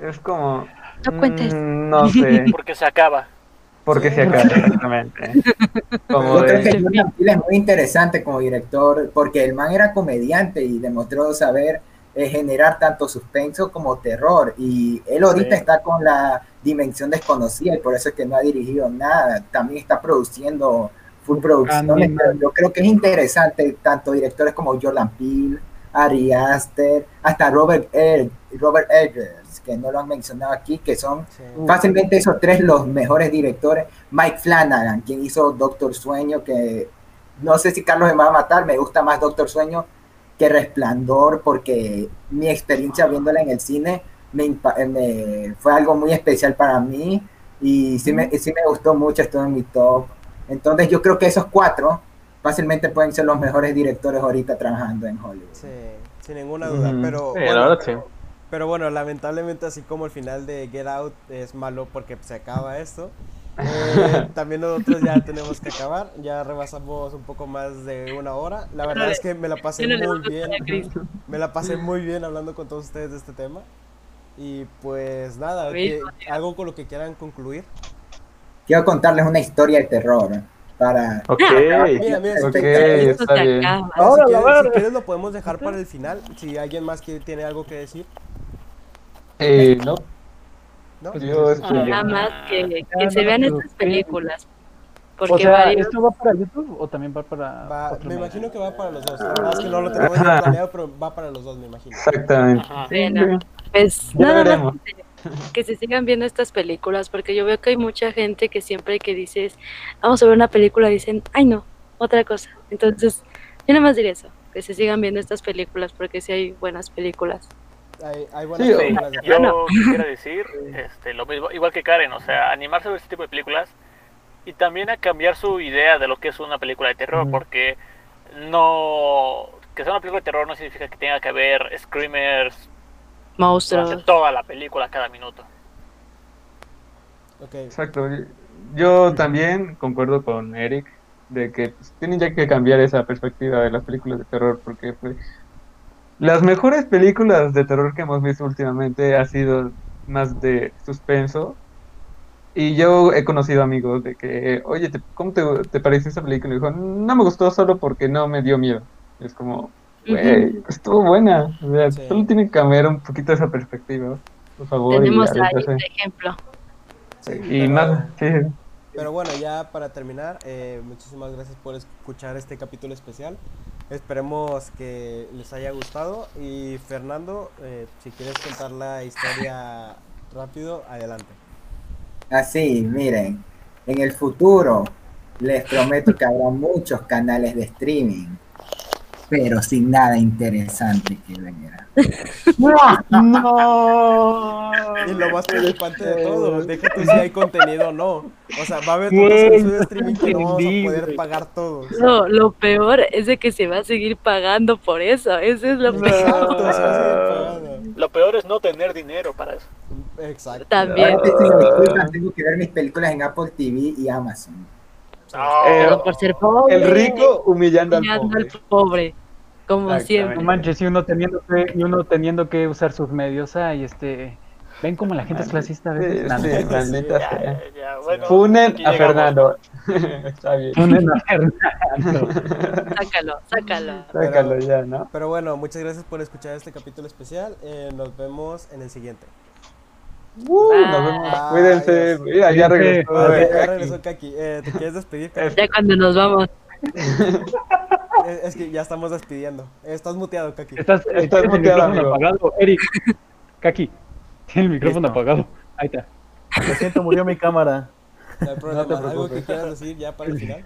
Es como. No cuentes. mm, no sé. *laughs* Porque se acaba. Porque se acaba, exactamente. Como Yo creo que de. Jordan Peele es muy interesante como director, porque el man era comediante y demostró saber eh, generar tanto suspenso como terror. Y él ahorita Sí. está con la dimensión desconocida y por eso es que no ha dirigido nada. También está produciendo full producciones, También, pero yo creo que es interesante tanto directores como Jordan Peele, Ari Aster, hasta Robert Ed- Robert Eggers, que no lo han mencionado aquí, que son Sí. Fácilmente esos tres los mejores directores. Mike Flanagan, quien hizo Doctor Sueño, que no sé si Carlos me va a matar, me gusta más Doctor Sueño que Resplandor, porque mi experiencia viéndola en el cine me, eh, me- fue algo muy especial para mí y sí me, sí me gustó mucho, estuvo en mi top. Entonces yo creo que esos cuatro fácilmente pueden ser los mejores directores ahorita trabajando en Hollywood. Sí, sin ninguna duda. Pero, Sí, bueno, la verdad sí. Pero bueno, lamentablemente así como el final de Get Out es malo porque se acaba esto. *laughs* Eh, también nosotros ya tenemos que acabar, ya rebasamos un poco más de una hora. La verdad es que me la pasé muy bien, me la pasé muy bien hablando con todos ustedes de este tema. Y pues nada, que- algo con lo que quieran concluir. Quiero contarles una historia de terror para Ok. Mira, mira, si, Ok, quieres- Esto está bien. acaba. ah, si Ahora, quieres, si quieres lo podemos dejar para el final. Si alguien más que tiene algo que decir, Eh, no, ¿no? yo estoy bien. Nada más que, que Ya, se no vean estas películas. Porque O sea, varios- ¿esto va para YouTube o también va para Va- otro me medio? imagino que va para los dos. Verdad es que no lo tenemos planeado, pero va para los dos, me imagino. Exactamente. Bueno, pues Ya nada veremos. más que se, que se sigan viendo estas películas, porque yo veo que hay mucha gente que siempre que dices, vamos a ver una película, dicen, ay no, otra cosa. Entonces, yo nada más diré eso, que se sigan viendo estas películas, porque sí hay buenas películas. Hay, hay buenas Sí, películas de Yo Bueno. *laughs* quisiera decir este, lo mismo, igual que Karen, o sea, animarse a ver este tipo de películas y también a cambiar su idea de lo que es una película de terror, porque no que sea una película de terror no significa que tenga que haber screamers Monstruos. toda la película cada minuto. Ok, Exacto. Yo también concuerdo con Eric de que pues, tienen ya que cambiar esa perspectiva de las películas de terror porque pues, las mejores películas de terror que hemos visto últimamente ha sido más de suspenso y yo he conocido amigos de que, oye, te- ¿cómo te, te pareció esa película? Y dijo, no me gustó solo porque no me dio miedo. Y es como, güey, estuvo buena. O sea, Sí. solo tienen que cambiar un poquito esa perspectiva, por favor. y Tenemos ahí aventarse. este ejemplo. sí, Y más, sí, Pero bueno, ya para terminar, eh, muchísimas gracias por escuchar este capítulo especial. Esperemos que les haya gustado. Y Fernando, eh, si quieres contar la historia rápido, adelante. Así, miren, en el futuro les prometo que habrá muchos canales de streaming, pero sin nada interesante que ver. ¡No! *laughs* Y lo más preocupante de todo, deja tú si hay contenido o no. O sea, va a haber servicios de streaming que no vamos a poder pagar todos. No, lo peor es de que se va a seguir pagando por eso. Eso es lo peor. Se va a. Lo peor es no tener dinero para eso. Exacto. También. Tengo que ver mis películas en Apple TV y Amazon. Pero por ser pobre. el rico humillando al humillando pobre. al pobre. Como siempre. No manches, y uno teniendo que, y uno teniendo que usar sus medios, ay, este, ven como la gente es clasista a Sí, veces. Sí, no. maldita Ya, sea. ya, bueno, *laughs* Funen a. Fernando. Está bien. Ponen a Fernando. Sácalo, sácalo. Sácalo ya, ¿no? Pero bueno, muchas gracias por escuchar este capítulo especial. Eh, nos vemos en el siguiente. Uh, nos vemos. Bye. Cuídense. Mira, ya regresó. Ah, ya regresó Kaki. Eh, ¿Te quieres despedir? Kaki? Ya cuando nos vamos. *laughs* Es que ya estamos despidiendo. Estás muteado, Kaki. Estás, Estás el muteado, micrófono amigo. apagado, Eric. *laughs* Kaki, tiene el micrófono Listo. apagado. Ahí está. Lo siento, murió mi cámara. No hay problema. te ¿Algo que quieras decir ya para el final?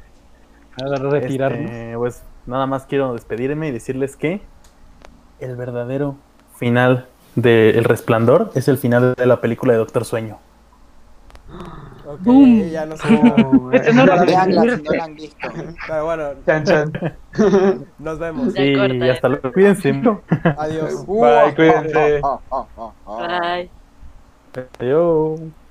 A retirarnos. Este, pues nada más quiero despedirme y decirles que el verdadero final de El Resplandor es el final de la película de Doctor Sueño. Ok, Boom. ya no sé. *laughs* Este no era Veanla si no la han *laughs* visto. Pero bueno, Chan, chan. *laughs* nos vemos. Ya Y hasta luego. Cuídense. Adiós. Bye, cuídense. Bye. Adiós.